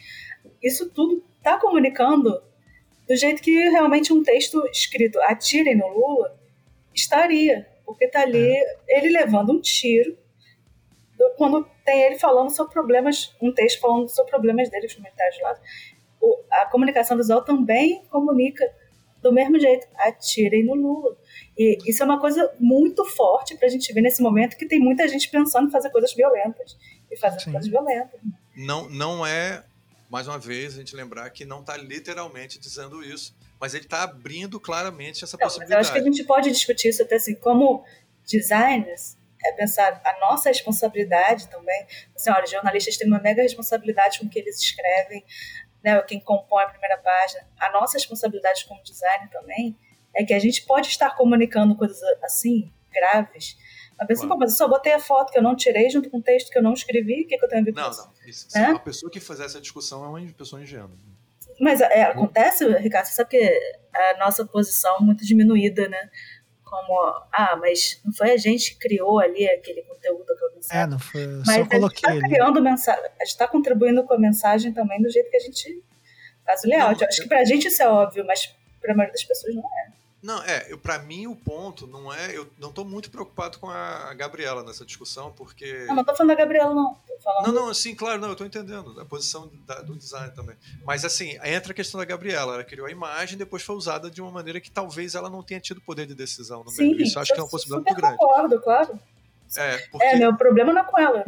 isso tudo está comunicando do jeito que realmente um texto escrito atirem no Lula estaria, porque está ali é. ele levando um tiro quando tem ele falando sobre problemas, um texto falando sobre problemas dele, os comentários lá, o, a comunicação visual também comunica do mesmo jeito. Atirem no Lula. E isso é uma coisa muito forte para a gente ver nesse momento que tem muita gente pensando em fazer coisas violentas e fazendo Sim. coisas violentas. Não, não é, mais uma vez, a gente lembrar que não está literalmente dizendo isso, mas ele está abrindo claramente essa não, possibilidade. eu acho que a gente pode discutir isso até assim, como designers, é pensar a nossa responsabilidade também. Assim, olha, jornalistas têm uma mega responsabilidade com o que eles escrevem, né, quem compõe a primeira página. A nossa responsabilidade como designer também é que a gente pode estar comunicando coisas assim, graves, mas pensa, claro. mas eu só botei a foto que eu não tirei junto com o texto que eu não escrevi, o que, é que eu tenho a ver com não, isso? Não, isso, é? A pessoa que fazer essa discussão é uma pessoa ingênua. Mas é, acontece, Ricardo, você sabe que a nossa posição é muito diminuída, né? Como, ah, mas não foi a gente que criou ali aquele conteúdo que eu mensagem. É, não foi, mas só coloquei a gente está criando mensagem, a gente está contribuindo com a mensagem também do jeito que a gente faz o layout. Não, eu acho que pra gente isso é óbvio, mas pra maioria das pessoas não é. Não, é, para mim o ponto não é. Eu não tô muito preocupado com a Gabriela nessa discussão, porque. Não, não tô falando da Gabriela, não. Não, não, sim, claro, não, eu tô entendendo a posição da, do design também. Mas assim, entra a questão da Gabriela. Ela criou a imagem depois foi usada de uma maneira que talvez ela não tenha tido poder de decisão no sim, meio. Isso acho que é uma possibilidade muito grande. Concordo, claro. É, porque... é, meu problema não é com ela.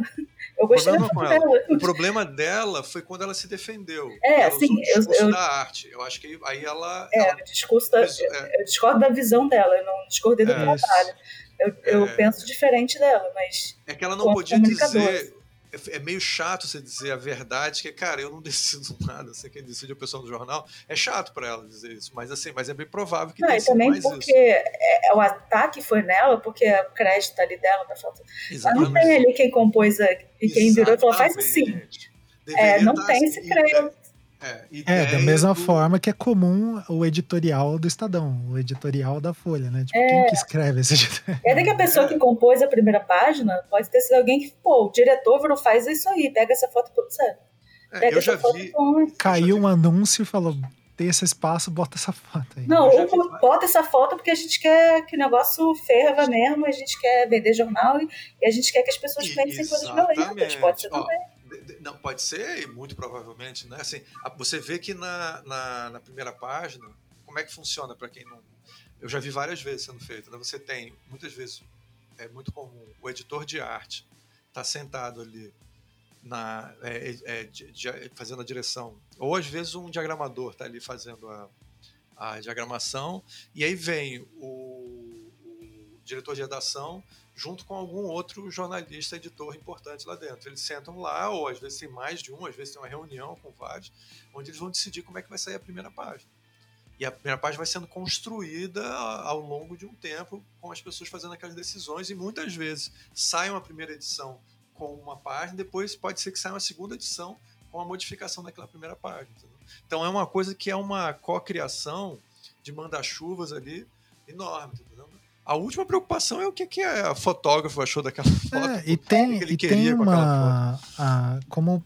Eu gostei o problema, dela. o problema dela foi quando ela se defendeu. É, ela sim. Eu, eu, da arte. Eu acho que aí ela. É, ela, o discurso da, é. eu discordo da visão dela, eu não discordei do é, trabalho. Eu, eu é. penso diferente dela, mas. É que ela não podia dizer é, é meio chato você dizer a verdade, que, cara, eu não decido nada, você quem decide é o pessoal do jornal. É chato para ela dizer isso, mas assim, mas é bem provável que não, tenha também mais porque é, o ataque foi nela, porque o crédito ali dela tá faltando. Exatamente. Não tem ali quem compôs a, e quem virou e falou, faz assim. é, não tem esse crédito. É, é, da mesma do... forma que é comum o editorial do Estadão, o editorial da Folha, né? Tipo, é... quem que escreve esse editorial? É que a pessoa que compôs a primeira página pode ter sido alguém que, pô, o diretor não faz isso aí, pega essa foto e sério. É, eu já vi. Caiu um anúncio e falou: tem esse espaço, bota essa foto aí. Não, ou vi... bota essa foto porque a gente quer que o negócio ferva mesmo, a gente quer vender jornal e, e a gente quer que as pessoas pensem em coisas violentas. Pode ser Ó, também. Não, pode ser, muito provavelmente, né? Assim, você vê que na, na, na primeira página, como é que funciona para quem não. Eu já vi várias vezes sendo feito. Né? Você tem, muitas vezes, é muito comum, o editor de arte está sentado ali na, é, é, de, de, fazendo a direção. Ou às vezes um diagramador está ali fazendo a, a diagramação, e aí vem o, o diretor de redação junto com algum outro jornalista, editor importante lá dentro. Eles sentam lá, ou às vezes tem mais de um, às vezes tem uma reunião com vários, onde eles vão decidir como é que vai sair a primeira página. E a primeira página vai sendo construída ao longo de um tempo, com as pessoas fazendo aquelas decisões, e muitas vezes sai uma primeira edição com uma página, depois pode ser que saia uma segunda edição com a modificação daquela primeira página. Entendeu? Então é uma coisa que é uma co-criação de manda-chuvas ali enorme. Entendeu? A última preocupação é o que, que a fotógrafo achou daquela foto. É, e tem, e tem uma. A, como.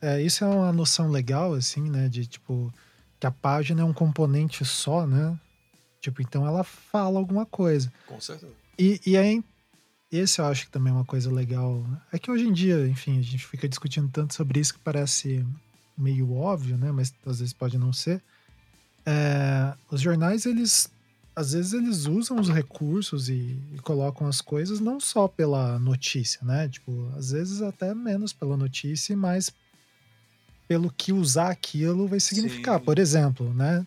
É, isso é uma noção legal, assim, né? De tipo. Que a página é um componente só, né? Tipo, então ela fala alguma coisa. Com certeza. E, e aí, esse eu acho que também é uma coisa legal. É que hoje em dia, enfim, a gente fica discutindo tanto sobre isso que parece meio óbvio, né? Mas às vezes pode não ser. É, os jornais, eles às vezes eles usam os recursos e, e, colocam as coisas não só pela notícia, né? Tipo, às vezes até menos pela notícia, mas pelo que usar aquilo vai significar. Sim. Por exemplo, né?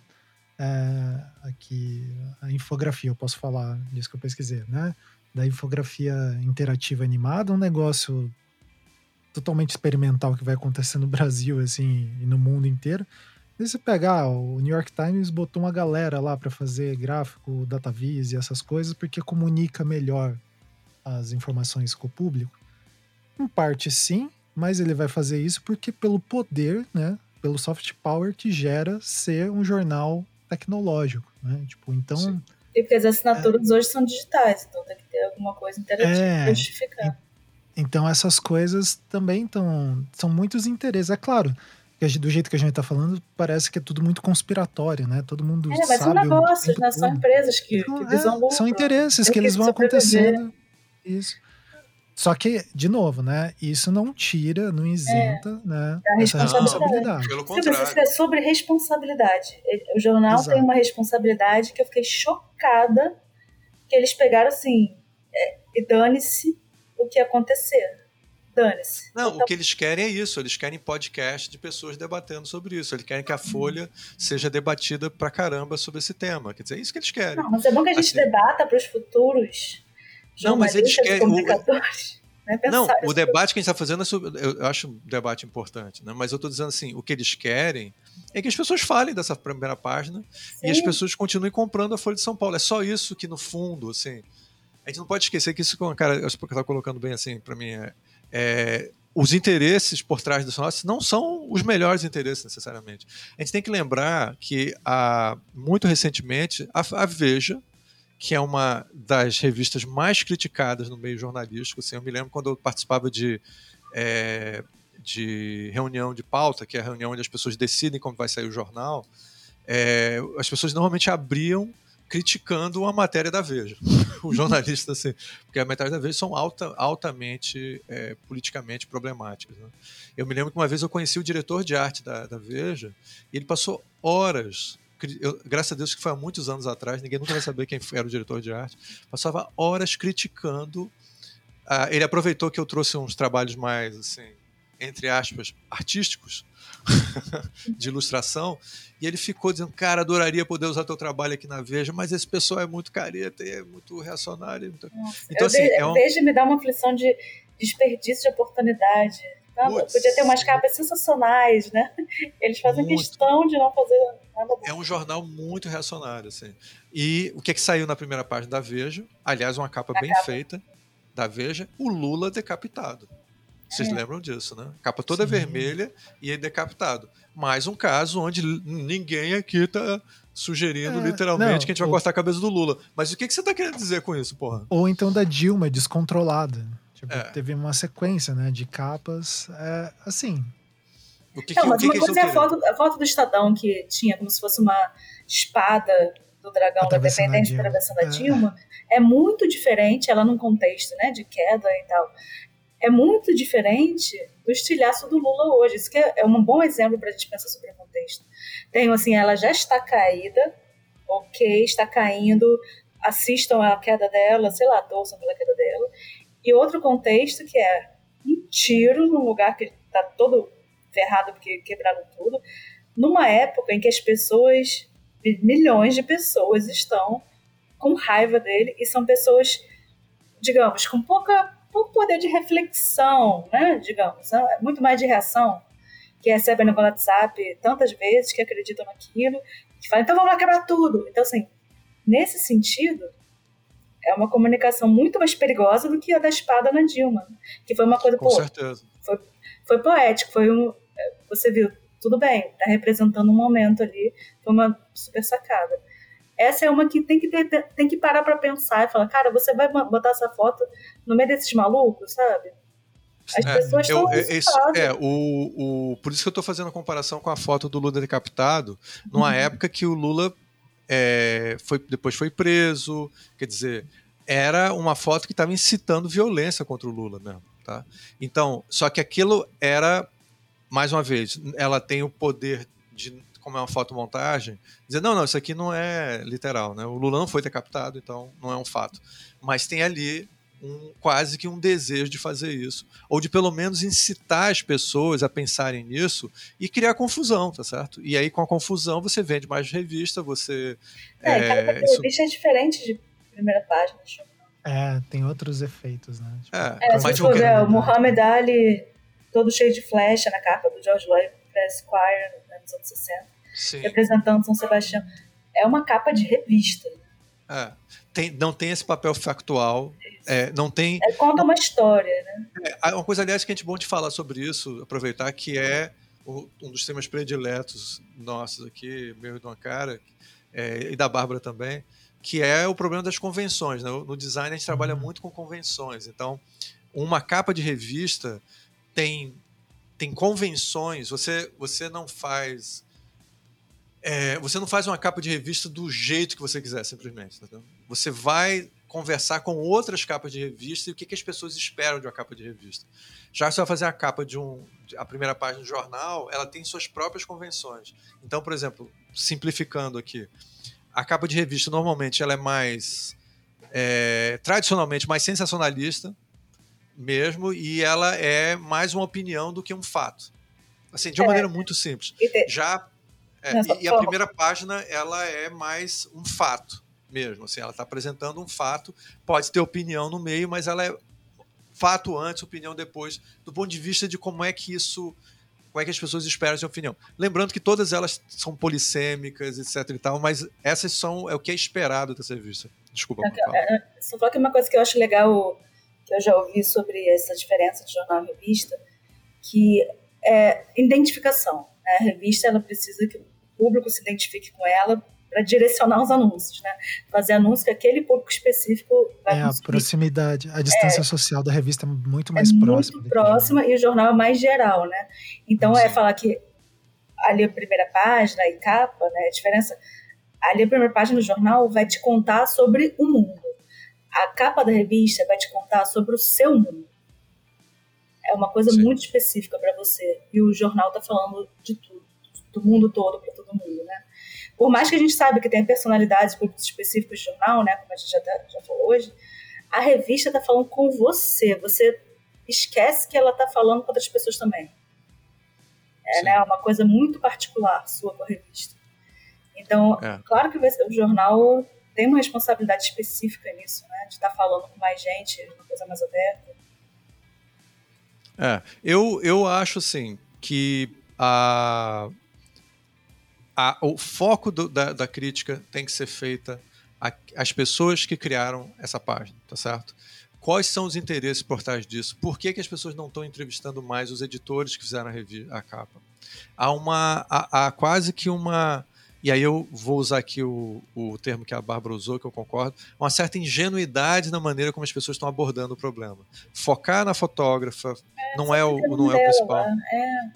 É, aqui a infografia, eu posso falar disso que eu pesquisei, né? Da infografia interativa animada, um negócio totalmente experimental que vai acontecer no Brasil assim e no mundo inteiro e se pegar, o New York Times botou uma galera lá para fazer gráfico, datavis e essas coisas, porque comunica melhor as informações com o público. Em parte sim, mas ele vai fazer isso porque pelo poder, né, pelo soft power que gera ser um jornal tecnológico, né? Tipo, então sim. E porque as assinaturas é, hoje são digitais, então tem que ter alguma coisa interativa é, para justificar. Então essas coisas também estão são muitos interesses, é claro do jeito que a gente tá falando, parece que é tudo muito conspiratório, né? Todo mundo é, mas são negócios, né? São empresas que, então, que é, São interesses que eles vão acontecendo. Isso. Só que, de novo, né? Isso não tira, não isenta, é, né? Essa responsabilidade. Pelo contrário. É sobre responsabilidade. O jornal Exato. tem uma responsabilidade que eu fiquei chocada que eles pegaram assim, é, e dane-se o que acontecer. Dane-se. Não, então, o que eles querem é isso. Eles querem podcast de pessoas debatendo sobre isso. Eles querem que a Folha seja debatida pra caramba sobre esse tema. Quer dizer, é isso que eles querem. Não, mas é bom que a gente assim, debata para os futuros não, mas eles querem. Comunicadores. O... Né, não, o debate que a gente está fazendo, é sobre, eu acho um debate importante, né? mas eu estou dizendo assim: o que eles querem é que as pessoas falem dessa primeira página Sim. e as pessoas continuem comprando a Folha de São Paulo. É só isso que, no fundo, assim. A gente não pode esquecer que isso, cara, eu estava colocando bem assim para mim, é, é, os interesses por trás dos nossos não são os melhores interesses necessariamente. A gente tem que lembrar que, há, muito recentemente, a, a Veja que é uma das revistas mais criticadas no meio jornalístico. Assim, eu me lembro quando eu participava de, é, de reunião de pauta, que é a reunião onde as pessoas decidem como vai sair o jornal, é, as pessoas normalmente abriam criticando uma matéria da Veja. o jornalista, assim, porque a matéria da Veja são alta, altamente é, politicamente problemáticas. Né? Eu me lembro que uma vez eu conheci o diretor de arte da, da Veja e ele passou horas eu, graças a Deus que foi há muitos anos atrás, ninguém nunca vai saber quem era o diretor de arte, passava horas criticando. Uh, ele aproveitou que eu trouxe uns trabalhos mais, assim, entre aspas, artísticos, de ilustração, e ele ficou dizendo, cara, adoraria poder usar teu trabalho aqui na Veja, mas esse pessoal é muito careta e é muito reacionário. Muito... Então, assim, é um... Veja me dá uma aflição de desperdício de oportunidade. Puts, podia ter umas capas sensacionais, né? Eles fazem muito. questão de não fazer nada. É um jornal muito reacionário, assim. E o que é que saiu na primeira página da Veja? Aliás, uma capa bem capa. feita da Veja, o Lula decapitado. Vocês é. lembram disso, né? Capa toda Sim. vermelha e ele decapitado. Mais um caso onde ninguém aqui tá sugerindo é, literalmente não, que a gente vai cortar a cabeça do Lula. Mas o que, que você tá querendo dizer com isso, porra? Ou então da Dilma, descontrolada. Tipo, é. teve uma sequência, né, de capas, é, assim... O que, não, mas uma coisa é a foto, a foto do Estadão que tinha como se fosse uma espada do dragão da dependência atravessando a Dilma, é. é muito diferente, ela num contexto, né, de queda e tal, é muito diferente do estilhaço do Lula hoje. Isso que é, é um bom exemplo para a gente pensar sobre o contexto. Tem assim, ela já está caída, ok, está caindo, assistam a queda dela, sei lá, torçam pela queda dela. E outro contexto que é um tiro num lugar que está todo ferrado porque quebraram tudo, numa época em que as pessoas, milhões de pessoas estão com raiva dele e são pessoas, digamos, com pouca, pouco poder de reflexão, né? Digamos, né? muito mais de reação, que recebem no WhatsApp tantas vezes, que acreditam naquilo, que falam, então vamos lá quebrar tudo. Então, assim, nesse sentido, é uma comunicação muito mais perigosa do que a da espada na Dilma, que foi uma coisa com pô, certeza foi, foi poético, foi um você viu, tudo bem, tá representando um momento ali, foi uma super sacada. Essa é uma que tem que, ter, tem que parar para pensar e falar, cara, você vai botar essa foto no meio desses malucos, sabe? As é, pessoas estão. É, é, o, o, por isso que eu estou fazendo a comparação com a foto do Lula decapitado, numa uhum. época que o Lula é, foi, depois foi preso, quer dizer, era uma foto que estava incitando violência contra o Lula mesmo. Tá? Então, só que aquilo era, mais uma vez, ela tem o poder de, como é uma fotomontagem, dizer, não, não, isso aqui não é literal, né? O Lula não foi decapitado, então não é um fato. Mas tem ali um, quase que um desejo de fazer isso. Ou de pelo menos incitar as pessoas a pensarem nisso e criar confusão, tá certo? E aí, com a confusão, você vende mais revista, você. É, é cada isso... revista é diferente de primeira página. É, tem outros efeitos, né? Tipo, é, é se for ver, o Muhammad Ali, todo cheio de flecha na capa do George Lloyd Esquire, nos anos 60, Sim. representando São Sebastião. É uma capa de revista. É. Tem, não tem esse papel factual. É, não tem. É, conta uma história, né? É, uma coisa, aliás, que é bom de falar sobre isso, aproveitar, que é um dos temas prediletos nossos aqui, meu e do cara, é, e da Bárbara também, que é o problema das convenções. Né? No design a gente trabalha muito com convenções. Então, uma capa de revista tem, tem convenções. Você, você não faz é, você não faz uma capa de revista do jeito que você quiser, simplesmente. Tá você vai conversar com outras capas de revista e o que, que as pessoas esperam de uma capa de revista. Já que você vai fazer a capa de um. a primeira página do jornal, ela tem suas próprias convenções. Então, por exemplo, simplificando aqui, a capa de revista normalmente ela é mais. É, tradicionalmente mais sensacionalista mesmo, e ela é mais uma opinião do que um fato. Assim, de uma é. maneira muito simples. Já é, e, a primeira página ela é mais um fato mesmo. Assim, ela está apresentando um fato, pode ter opinião no meio, mas ela é fato antes, opinião depois, do ponto de vista de como é que isso. Como é que as pessoas esperam essa opinião? Lembrando que todas elas são polissêmicas, etc e tal, mas essas são é o que é esperado dessa revista. Desculpa. É, é, só falar que uma coisa que eu acho legal, que eu já ouvi sobre essa diferença de jornal e revista, que é identificação. Né? A revista ela precisa que público se identifique com ela para direcionar os anúncios, né? Fazer anúncio que aquele público específico vai É, conseguir. a proximidade, a distância é, social da revista é muito mais é próxima. Muito próxima e o jornal é mais geral, né? Então Sim. é falar que ali a primeira página e capa, né? A diferença. Ali a primeira página do jornal vai te contar sobre o mundo. A capa da revista vai te contar sobre o seu mundo. É uma coisa Sim. muito específica para você. E o jornal está falando de tudo, do mundo todo para todo mundo, né? Por mais que a gente saiba que tem personalidades públicos específicos de jornal, né, como a gente já, tá, já falou hoje, a revista está falando com você. Você esquece que ela está falando com outras pessoas também. É né, uma coisa muito particular sua com a revista. Então, é. claro que o jornal tem uma responsabilidade específica nisso, né, de estar tá falando com mais gente, uma coisa mais aberta. É, eu, eu acho assim que a a, o foco do, da, da, crítica tem que ser feita às pessoas que criaram essa página, tá certo? Quais são os interesses por trás disso? Por que, que as pessoas não estão entrevistando mais os editores que fizeram a, a capa? Há, uma, há, há quase que uma e aí eu vou usar aqui o, o termo que a Bárbara usou, que eu concordo, uma certa ingenuidade na maneira como as pessoas estão abordando o problema. Focar na fotógrafa é, não, é o, não é o principal.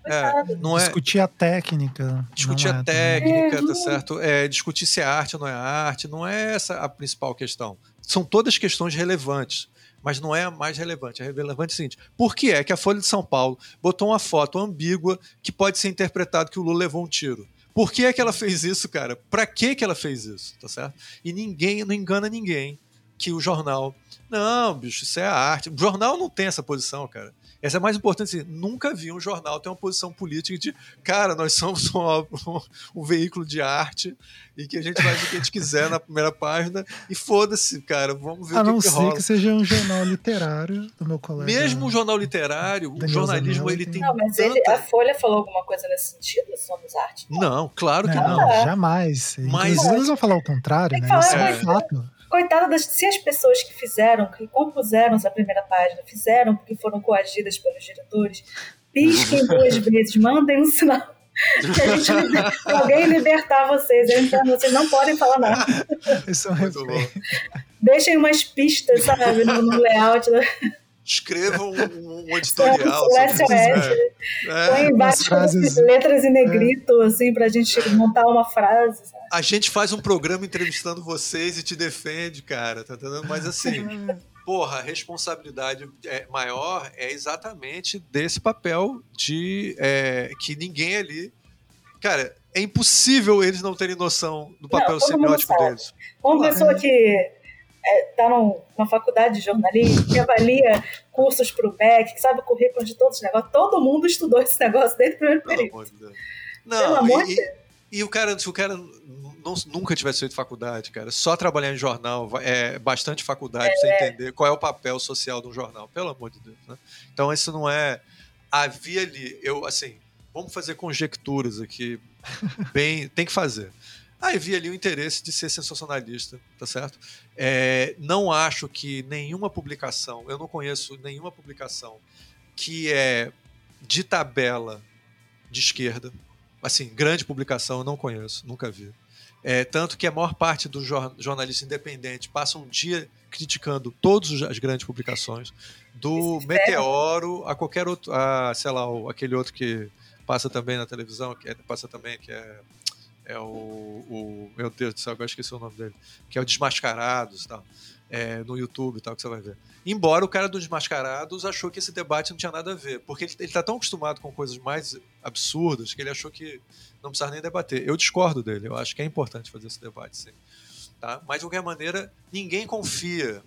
É, é, não é, discutir a técnica. Discutir a é técnica, tá certo? É, discutir se é arte ou não é arte, não é essa a principal questão. São todas questões relevantes mas não é a mais relevante. A relevante é o seguinte: por que é que a Folha de São Paulo botou uma foto ambígua que pode ser interpretado que o Lula levou um tiro? Por que é que ela fez isso, cara? Para que que ela fez isso, tá certo? E ninguém, não engana ninguém que o jornal, não, bicho, isso é arte. O jornal não tem essa posição, cara. Essa é mais importante. Assim, nunca vi um jornal ter uma posição política de, cara, nós somos um, um, um, veículo de arte e que a gente ver o que a gente quiser na primeira página e foda-se, cara, vamos ver a o que, não que ser que seja um jornal literário do meu colega. Mesmo um jornal literário, o jornalismo ele tem. Não, mas tanta... ele, a Folha falou alguma coisa nesse sentido? Somos arte? Não, claro que não. não. Jamais. Mas... Inclusive, eles vão falar o contrário, né? Isso é fato coitada das se as pessoas que fizeram, que compuseram essa primeira página, fizeram porque foram coagidas pelos diretores, pisquem duas vezes, mandem um sinal que a gente alguém libertar vocês. Então, vocês não podem falar nada. Isso é muito bom. Deixem umas pistas, sabe, no, no layout. Escrevam um, um editorial. SOS, é. Põe embaixo frases, letras em negrito, é. assim, pra gente montar uma frase. Sabe? A gente faz um programa entrevistando vocês e te defende, cara, tá entendendo? Mas assim, porra, a responsabilidade é, maior é exatamente desse papel de é, que ninguém ali. Cara, é impossível eles não terem noção do papel não, semiótico deles. Uma pessoa que está é, numa faculdade de jornalismo, que avalia cursos para o BEC, que sabe o currículo de todos os negócios, todo mundo estudou esse negócio desde o primeiro período. Não, Pelo amor de Deus. E o cara, se o cara não, nunca tivesse feito faculdade, cara, só trabalhar em jornal é bastante faculdade é. pra você é. entender qual é o papel social de um jornal, pelo amor de Deus, né? Então isso não é. Havia ali, eu, assim, vamos fazer conjecturas aqui, bem. tem que fazer. Havia ali o interesse de ser sensacionalista, tá certo? É, não acho que nenhuma publicação, eu não conheço nenhuma publicação que é de tabela de esquerda, assim, grande publicação, eu não conheço, nunca vi. É, tanto que a maior parte dos jornalistas independentes passa um dia criticando todas as grandes publicações, do Meteoro a qualquer outro, a, sei lá, aquele outro que passa também na televisão, que é, passa também, que é, é o, o, Meu Deus do céu, agora esqueci o nome dele, que é o Desmascarados e tal. é, no YouTube e tal, que você vai ver. Embora o cara dos mascarados achou que esse debate não tinha nada a ver, porque ele, ele tá tão acostumado com coisas mais absurdas que ele achou que não precisava nem debater. Eu discordo dele, eu acho que é importante fazer esse debate, sim. Tá? Mas, de qualquer maneira, ninguém confia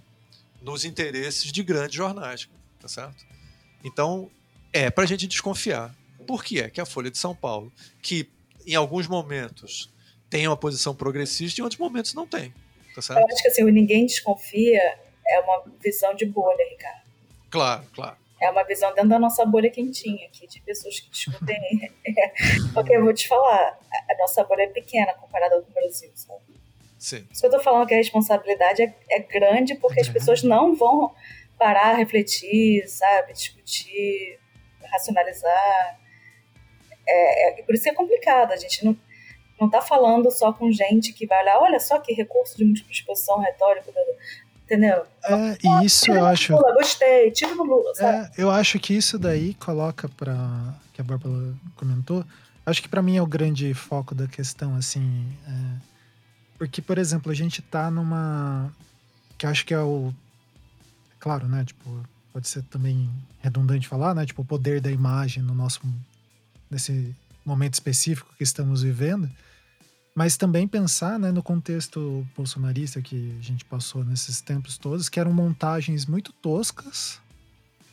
nos interesses de grandes jornais, tá certo? Então, é para a gente desconfiar. Por que é que a Folha de São Paulo, que em alguns momentos tem uma posição progressista e em outros momentos não tem, tá certo? Eu acho que assim, o ninguém desconfia é uma visão de bolha, Ricardo. Claro, claro. É uma visão dentro da nossa bolha quentinha aqui, de pessoas que discutem. Porque eu vou te falar, a nossa bolha é pequena comparada com o Brasil, sabe? Sim. Isso que eu tô falando que a responsabilidade é, é grande porque as pessoas não vão parar, refletir, sabe? Discutir, racionalizar. É, é, por isso que é complicado. A gente não, não tá falando só com gente que vai olhar, olha só que recurso de múltipla exposição retórico, entendeu? É, e isso eu acho. Lula, gostei, tira no Lula, sabe? É, eu acho que isso daí coloca para que a Bárbara comentou. Acho que para mim é o grande foco da questão, assim. É, porque, por exemplo, a gente tá numa. Que acho que é o claro, né? Tipo, pode ser também redundante falar, né? Tipo, o poder da imagem no nosso nesse momento específico que estamos vivendo, mas também pensar, né, no contexto bolsonarista que a gente passou nesses tempos todos, que eram montagens muito toscas,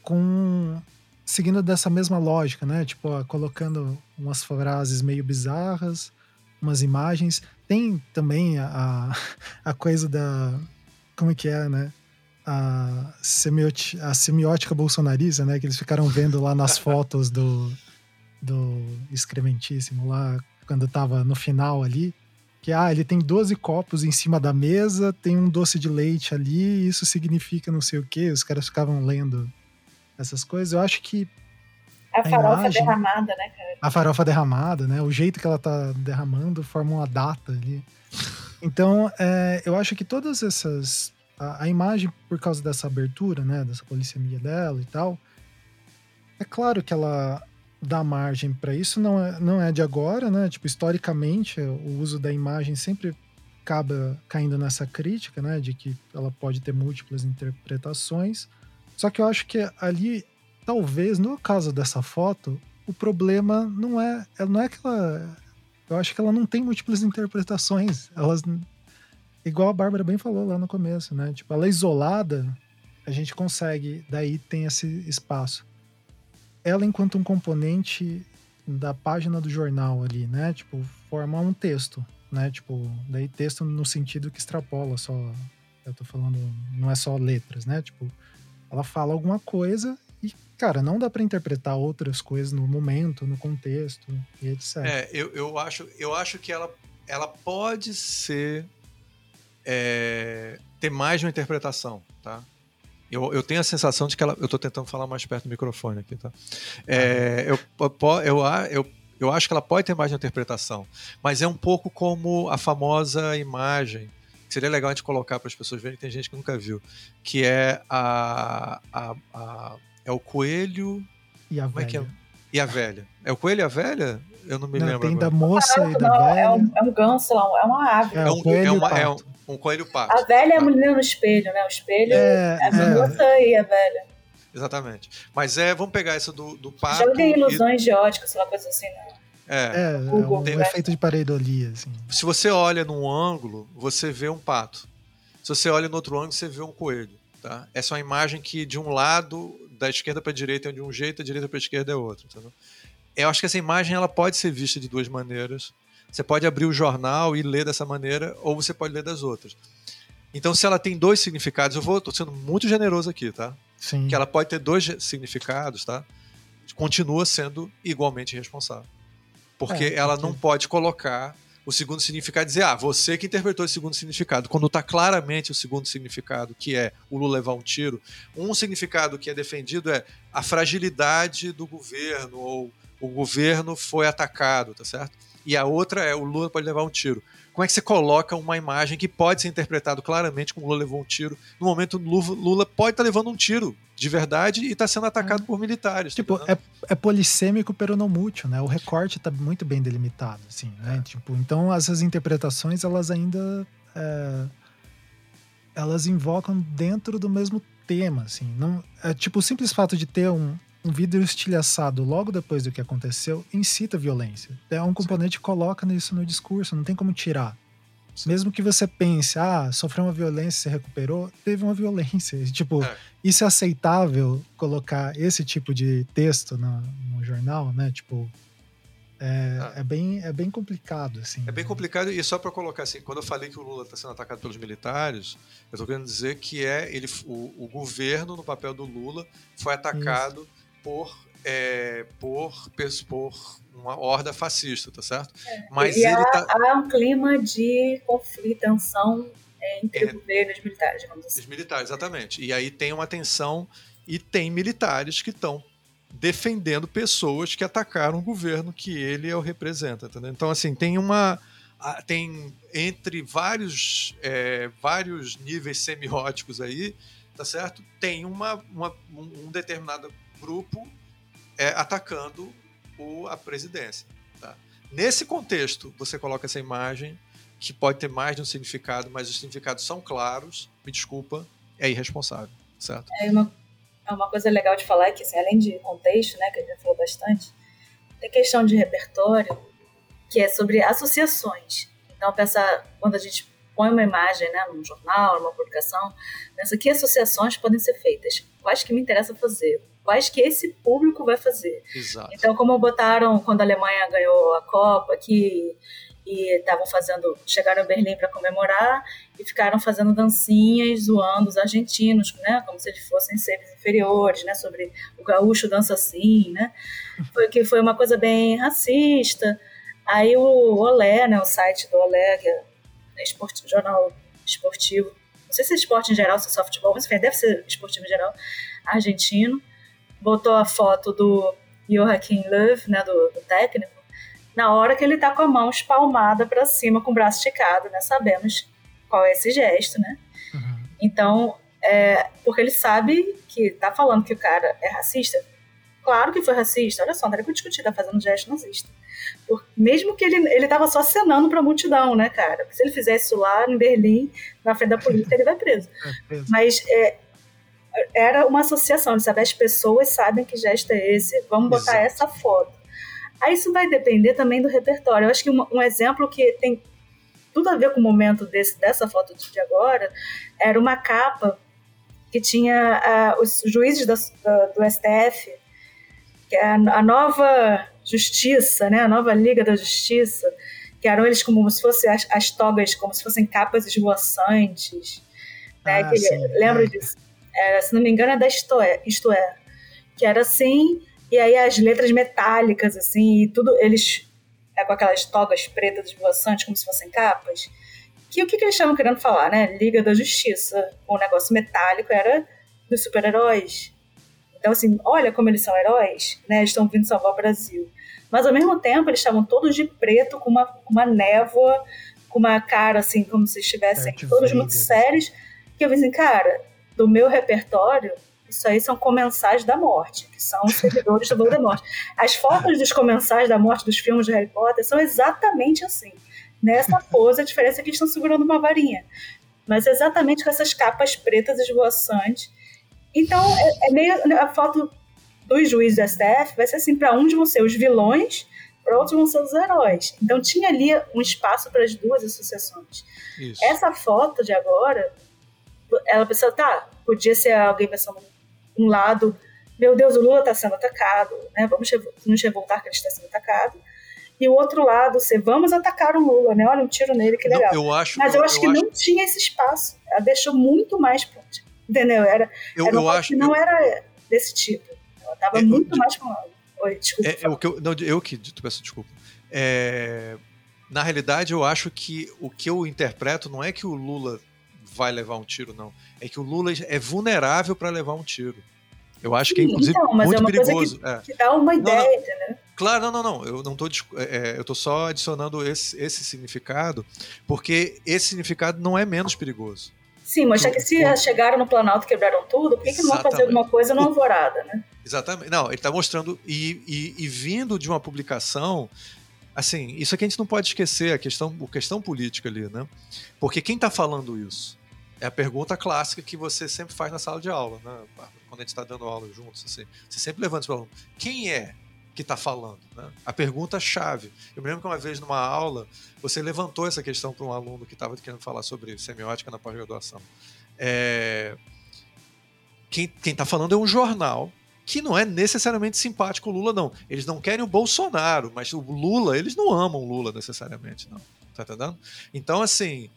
com seguindo dessa mesma lógica, né? Tipo, ó, colocando umas frases meio bizarras, umas imagens. Tem também a, a coisa da como é que é, né? a, semioti a semiótica bolsonarista, né? Que eles ficaram vendo lá nas fotos do, do excrementíssimo lá, quando tava no final ali. Que, ah, ele tem 12 copos em cima da mesa, tem um doce de leite ali, isso significa não sei o quê. Os caras ficavam lendo essas coisas. Eu acho que. A, a farofa imagem, derramada, né, cara? A farofa derramada, né? O jeito que ela tá derramando forma uma data ali. Então, é, eu acho que todas essas a, a, imagem, por causa dessa abertura, né, dessa polissemia dela e tal, é claro que ela dá margem para isso, não é, não é de agora, né? Tipo, historicamente, o uso da imagem sempre acaba caindo nessa crítica, né, de que ela pode ter múltiplas interpretações. Só que eu acho que ali, talvez, no caso dessa foto, o problema não é, não é que ela, eu acho que ela não tem múltiplas interpretações. Elas igual a Bárbara bem falou lá no começo, né? Tipo, ela é isolada, a gente consegue, daí tem esse espaço. Ela, enquanto um componente da página do jornal ali, né? Tipo, forma um texto, né? Tipo, daí texto no sentido que extrapola só. Eu tô falando, não é só letras, né? Tipo, ela fala alguma coisa e, cara, não dá para interpretar outras coisas no momento, no contexto e etc. É, eu, eu, acho, eu acho que ela, ela pode ser é, ter mais de uma interpretação, tá? Eu, eu tenho a sensação de que ela. Eu estou tentando falar mais perto do microfone aqui, tá? É, eu, eu, eu, eu acho que ela pode ter mais de interpretação, mas é um pouco como a famosa imagem que seria legal a gente colocar para as pessoas verem, tem gente que nunca viu, que é a, a, a é o coelho e a como velha. É é? E a velha. É o coelho e a velha? Eu não me não, lembro. Tem agora. da moça não, e da velha. É um, é um ganso, é uma ave. É, é um, é, uma, é um, um coelho pato. A velha é a menina no espelho, né? O espelho é, é a moça e a velha. Exatamente. Mas é, vamos pegar essa do, do pato. Já tem ilusões e... de ótica, sei lá, coisa assim, né? É, é, Google, é um né? efeito de pareidolia, assim. Se você olha num ângulo, você vê um pato. Se você olha no outro ângulo, você vê um coelho. Tá? Essa é uma imagem que de um lado, da esquerda para a direita é de um jeito, da direita para a esquerda é outro. Entendeu? Eu acho que essa imagem ela pode ser vista de duas maneiras. Você pode abrir o jornal e ler dessa maneira, ou você pode ler das outras. Então, se ela tem dois significados, eu vou, tô sendo muito generoso aqui, tá? Sim. Que ela pode ter dois significados, tá? Continua sendo igualmente responsável. Porque é, ela não pode colocar o segundo significado e dizer, ah, você que interpretou esse segundo significado. Quando está claramente o segundo significado, que é o Lula levar um tiro, um significado que é defendido é a fragilidade do governo, ou o governo foi atacado, tá certo? E a outra é o Lula pode levar um tiro. Como é que você coloca uma imagem que pode ser interpretado claramente como o Lula levou um tiro? No momento, Lula pode estar tá levando um tiro de verdade e está sendo atacado é. por militares. Tá tipo, tá é, é polissêmico peronomútil, né? O recorte está muito bem delimitado, assim, né? É. Tipo, então essas interpretações, elas ainda... É, elas invocam dentro do mesmo tema, assim. Não, é tipo o simples fato de ter um, um vidro estilhaçado logo depois do que aconteceu incita violência. É um componente que coloca isso no discurso, não tem como tirar. Sim. Mesmo que você pense, ah, sofreu uma violência, se recuperou, teve uma violência. Tipo, é. isso é aceitável colocar esse tipo de texto no, no jornal, né? Tipo, é, ah. é, bem, é bem complicado, assim. É bem complicado, e só para colocar assim, quando eu falei que o Lula está sendo atacado pelos militares, eu estou querendo dizer que é ele, o, o, governo, no papel do Lula, foi atacado Isso. Por é, por, por uma horda fascista, tá certo? É. Mas e ele há, tá... há um clima de conflito, tensão entre é, o governo e os militares, digamos assim. Os militares, exatamente. E aí tem uma tensão e tem militares que estão defendendo pessoas que atacaram o governo que ele é o representa, entendeu? Então, assim, tem uma tem entre vários é, vários níveis semióticos aí, tá certo? Tem uma, uma um determinado grupo é, atacando o, a presidência. Tá? Nesse contexto, você coloca essa imagem que pode ter mais de um significado, mas os significados são claros. Me desculpa, é irresponsável, certo? É uma, é uma coisa legal de falar que, assim, além de contexto, né, que a gente já falou bastante, tem questão de repertório que é sobre associações. Então, pensar quando a gente põe uma imagem, né, num jornal, numa publicação, pensa que associações podem ser feitas, quais que me interessa fazer, quais que esse público vai fazer. Exato. Então, como botaram quando a Alemanha ganhou a Copa que e estavam fazendo, chegaram a Berlim para comemorar e ficaram fazendo dancinhas zoando os argentinos, né, como se eles fossem seres inferiores, né, sobre o gaúcho dança assim, né, foi que foi uma coisa bem racista. Aí o Olé, né, o site do Olé, que é esportivo, jornal esportivo, não sei se é esporte em geral, se é só futebol, mas deve ser esportivo em geral, argentino, botou a foto do Joachim Löw, né, do, do técnico, na hora que ele está com a mão espalmada para cima, com o braço esticado, né? Sabemos qual é esse gesto, né? Uhum. Então, é, porque ele sabe que tá falando que o cara é racista. Claro que foi racista. Olha só, não era que discutir, tá fazendo gesto nazista. Por, mesmo que ele, ele tava só acenando pra multidão, né, cara? Porque se ele fizesse isso lá em Berlim, na frente da polícia, ele vai preso. É, Mas é, era uma associação, sabe? As pessoas sabem que gesto é esse, vamos botar Exato. essa foto. Aí isso vai depender também do repertório. Eu acho que um, um exemplo que tem tudo a ver com o momento desse, dessa foto de agora era uma capa que tinha uh, os juízes da, do STF, que é a, a, nova justiça, né, a nova Liga da Justiça, que eram eles como se fossem as, as togas, como se fossem capas esvoaçantes. Né, ah, que, lembra é. disso? É, se não me engano, é da Isto é, Isto é, que era assim, e aí as letras metálicas, assim, e tudo, eles é, com aquelas togas pretas esvoaçantes, como se fossem capas. Que o que, que eles estavam querendo falar, né? Liga da Justiça. O negócio metálico era dos super-heróis. Então, assim, olha como eles são heróis, né? Eles estão vindo salvar o Brasil. Mas, ao mesmo tempo, eles estavam todos de preto, com uma, uma névoa, com uma cara, assim, como se estivessem todos muito sérios. Que eu falei assim, cara, do meu repertório, isso aí são comensais da morte, que são os seguidores do Voldemort. As fotos dos comensais da morte dos filmes de Harry Potter são exatamente assim. Nessa pose, a diferença é que eles estão segurando uma varinha. Mas exatamente com essas capas pretas esvoaçantes. Então, é, é meio. A foto dos juízes do STF vai ser assim: para uns vão ser os vilões, para outros vão ser os heróis. Então, tinha ali um espaço para as duas associações. Isso. Essa foto de agora, ela pensou, tá, podia ser alguém pensando um lado, meu Deus, o Lula está sendo atacado, né? Vamos nos revoltar que ele está sendo atacado. E o outro lado, você vamos atacar o Lula, né? Olha, um tiro nele, que legal. Não, eu acho, Mas eu, eu acho eu que acho... não tinha esse espaço. Ela deixou muito mais Entendeu? Era, eu, era eu acho, que não era desse tipo. Ela estava é, muito mais com Oi, desculpa. É, é, o que eu, não, eu que te peço desculpa. É, na realidade, eu acho que o que eu interpreto não é que o Lula vai levar um tiro, não. É que o Lula é vulnerável para levar um tiro. Eu acho que é, inclusive, então, muito é perigoso. Que, é. que, dá uma ideia, não, né? Claro, não, não, não. Eu não tô, é, é, eu tô só adicionando esse, esse significado, porque esse significado não é menos perigoso. Sim, mas já que se chegaram no Planalto e quebraram tudo, por que, que não vão fazer alguma coisa na alvorada, né? Exatamente. Não, ele está mostrando, e, e, e, vindo de uma publicação, assim, isso aqui a gente não pode esquecer, a questão, a questão política ali, né? Porque quem está falando isso? É a pergunta clássica que você sempre faz na sala de aula, né? quando a gente está dando aula juntos. Assim. Você sempre levanta e fala: quem é que está falando? Né? A pergunta-chave. Eu me lembro que uma vez numa aula você levantou essa questão para um aluno que estava querendo falar sobre semiótica na pós-graduação. É... Quem está falando é um jornal que não é necessariamente simpático o Lula, não. Eles não querem o Bolsonaro, mas o Lula, eles não amam o Lula necessariamente, não. Tá entendendo? Então, assim,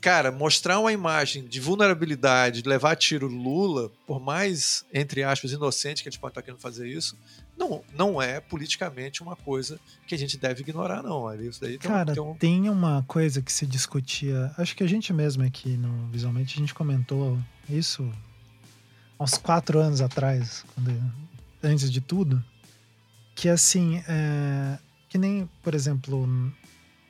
cara, mostrar uma imagem de vulnerabilidade, de levar a tiro Lula, por mais, entre aspas, inocente que eles podem estar querendo fazer isso, não, não é politicamente uma coisa que a gente deve ignorar, não. Isso daí Cara, tem, um... tem uma coisa que se discutia, acho que a gente mesmo aqui no Visualmente, a gente comentou isso uns quatro anos atrás, quando, antes de tudo, que assim, é, que nem, por exemplo,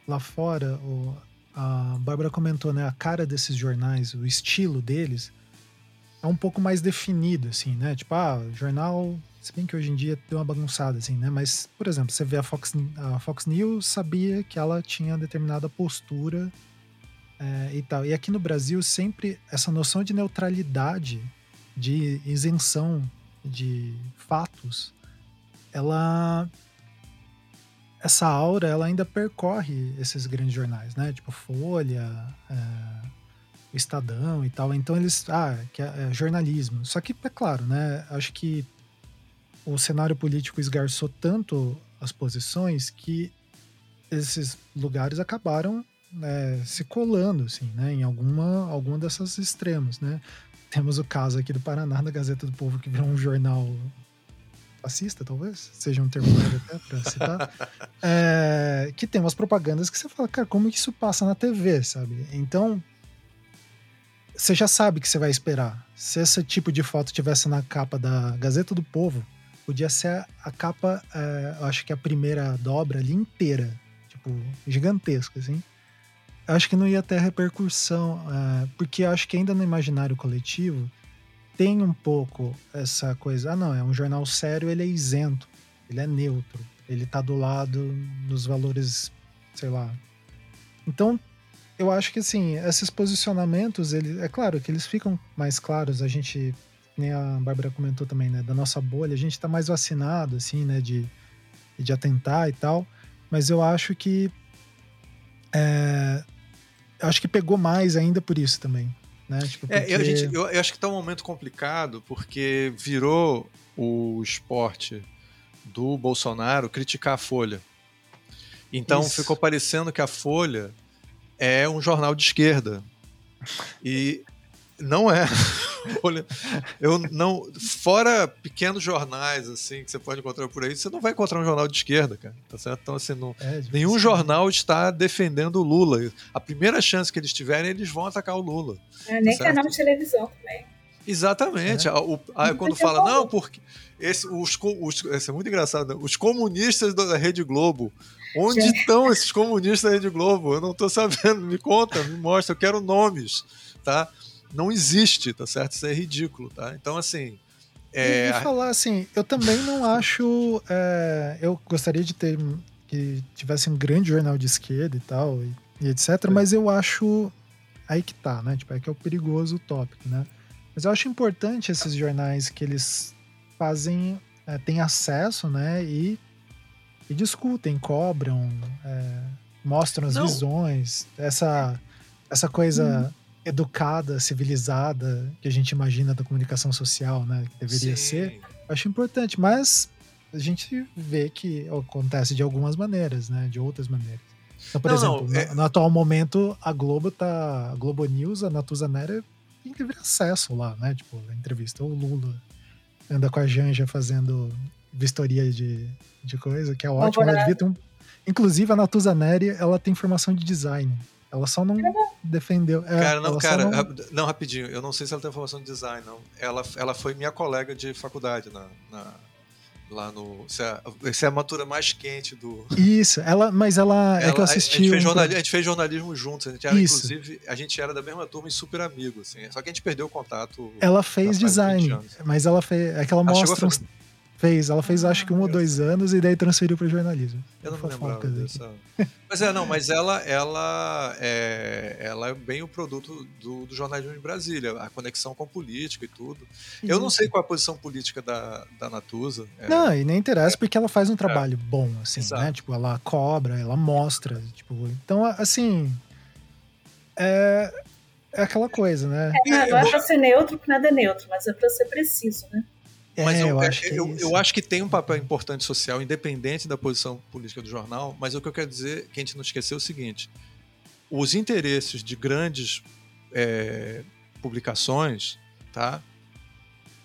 lá fora, o, a Bárbara comentou, né, a cara desses jornais, o estilo deles é um pouco mais definido, assim, né? Tipo, ah, jornal, se bem que hoje em dia deu uma bagunçada, assim, né? Mas, por exemplo, você vê a Fox, a Fox News sabia que ela tinha determinada postura é, e tal. E aqui no Brasil, sempre essa noção de neutralidade de isenção de fatos, ela essa aura ela ainda percorre esses grandes jornais, né? Tipo Folha, é, Estadão e tal. Então eles, ah, que é, é jornalismo. Só que é claro, né? Acho que o cenário político esgarçou tanto as posições que esses lugares acabaram é, se colando, assim, né? Em alguma, alguma dessas extremos, né? Temos o caso aqui do Paraná, da Gazeta do Povo, que virou um jornal fascista, talvez, seja um termo até para citar, é, que tem umas propagandas que você fala, cara, como que isso passa na TV, sabe? Então, você já sabe que você vai esperar. Se esse tipo de foto tivesse na capa da Gazeta do Povo, podia ser a capa, é, eu acho que a primeira dobra ali inteira, tipo, gigantesca, assim acho que não ia ter repercussão, uh, porque acho que ainda no imaginário coletivo tem um pouco essa coisa. Ah, não, é um jornal sério, ele é isento, ele é neutro, ele tá do lado dos valores, sei lá. Então, eu acho que assim, esses posicionamentos, ele, é claro que eles ficam mais claros. A gente, nem a Bárbara comentou também, né, da nossa bolha, a gente tá mais vacinado, assim, né, de, de atentar e tal. Mas eu acho que é, acho que pegou mais ainda por isso também. Né? Tipo, porque... é, eu, gente, eu, eu, acho que tá um momento complicado porque virou o esporte do Bolsonaro criticar a Folha. Então isso. ficou parecendo que a Folha é um jornal de esquerda. E não é. eu não. Fora pequenos jornais, assim, que você pode encontrar por aí, você não vai encontrar um jornal de esquerda, cara. Tá certo? Então, assim, não, é, nenhum jornal está defendendo o Lula. A primeira chance que eles tiverem, eles vão atacar o Lula. É, nem tá canal de televisão também. Exatamente. É. O, aí, quando fala, não, porque. Esse, os, os, esse é muito engraçado. Né? Os comunistas da Rede Globo. Onde Já. estão esses comunistas da Rede Globo? Eu não estou sabendo. Me conta, me mostra. Eu quero nomes, tá? Não existe, tá certo? Isso é ridículo, tá? Então, assim. É... E falar assim, eu também não acho. É, eu gostaria de ter que tivesse um grande jornal de esquerda e tal, e, e etc. É. Mas eu acho. Aí que tá, né? Tipo, é que é o perigoso tópico, né? Mas eu acho importante esses jornais que eles fazem. É, têm acesso, né? E, e discutem, cobram, é, mostram as não. visões, essa, essa coisa. Hum educada, civilizada que a gente imagina da comunicação social, né? Que deveria Sim. ser. Acho importante, mas a gente vê que acontece de algumas maneiras, né? De outras maneiras. Então, por não, exemplo, não, é... no, no, atual momento, a Globo tá. A Globo News, a Natuza Nera tem livre acesso lá, né? Tipo, a entrevista. O Lula anda com a Janja fazendo vistoria de, de coisa, que é ótimo. Ela devia ter um... Inclusive, a Natuza Neri, ela tem formação de design. Ela só não defendeu. É, cara, não, cara, não... não... rapidinho. Eu não sei se ela tem formação de design, não. Ela, ela foi minha colega de faculdade na, na lá no. Essa é, essa é a matura mais quente do. Isso, ela, mas ela, ela é que eu assisti. A gente, fez jornalismo, a gente fez jornalismo juntos. A gente era, Isso. inclusive, a gente era da mesma turma e super amigo, assim. Só que a gente perdeu o contato. Ela fez design, mas ela fez. É que ela, ela mostra. Uns, Fez, ela fez acho que um ou dois anos e daí transferiu para jornalismo. Eu não me lembrava dessa. Mas é, não, mas ela, ela, é, ela é bem o produto do, do jornalismo de Brasília, a conexão com política e tudo. Eu não sei qual é a posição política da, da Natuza. É... Não, e nem interessa porque ela faz um trabalho é. bom, assim, Exato. né? Tipo, ela cobra, ela mostra, tipo, então, assim, é, é aquela coisa, né? É, não, não é pra ser neutro, porque nada é neutro, mas é pra ser preciso, né? Mas é, eu, eu, acho eu, é eu, acho que tem um papel importante social, independente da posição política do jornal, mas o que eu quero dizer, que a gente não esqueceu, é o seguinte: os interesses de grandes é, publicações, tá?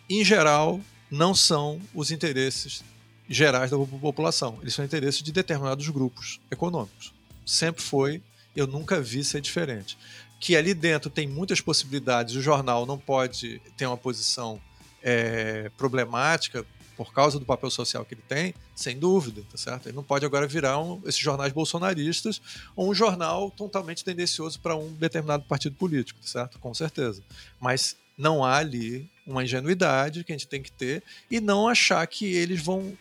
em geral, não são os interesses gerais da população. Eles são interesses de determinados grupos econômicos. Sempre foi, eu nunca vi ser diferente. Que ali dentro tem muitas possibilidades, o jornal não pode ter uma posição é, problemática por causa do papel social que ele tem, sem dúvida, tá certo? Ele não pode agora virar um, esses jornais bolsonaristas ou um jornal totalmente tendencioso para um determinado partido político, tá certo? Com certeza. Mas não há ali uma ingenuidade que a gente tem que ter e não achar que eles vão,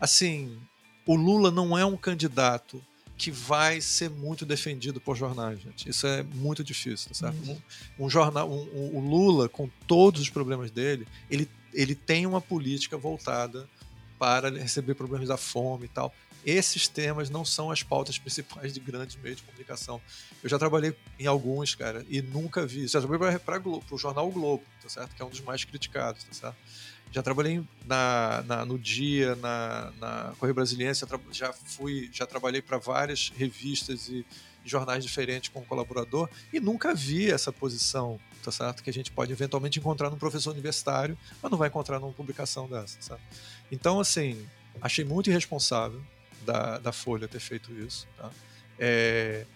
assim, o Lula não é um candidato que vai ser muito defendido por jornais, gente. Isso é muito difícil, tá certo? Um, um, jornal, um, um, o Lula, com todos os problemas dele, ele, ele tem uma política voltada para receber problemas da fome e tal. Esses temas não são as pautas principais de grandes meios de comunicação. Eu já trabalhei em alguns, cara, e nunca vi. Já trabalhei para o jornal o Globo, tá certo? Que é um dos mais criticados, tá certo? Já trabalhei na, na, no Dia, na, na Correio Brasiliense, já fui, já trabalhei para várias revistas e, jornais diferentes como colaborador e nunca vi essa posição, tá certo? Que a gente pode eventualmente encontrar num professor universitário, mas não vai encontrar numa publicação dessa, sabe? Então, assim, achei muito irresponsável da, da Folha ter feito isso, tá? É,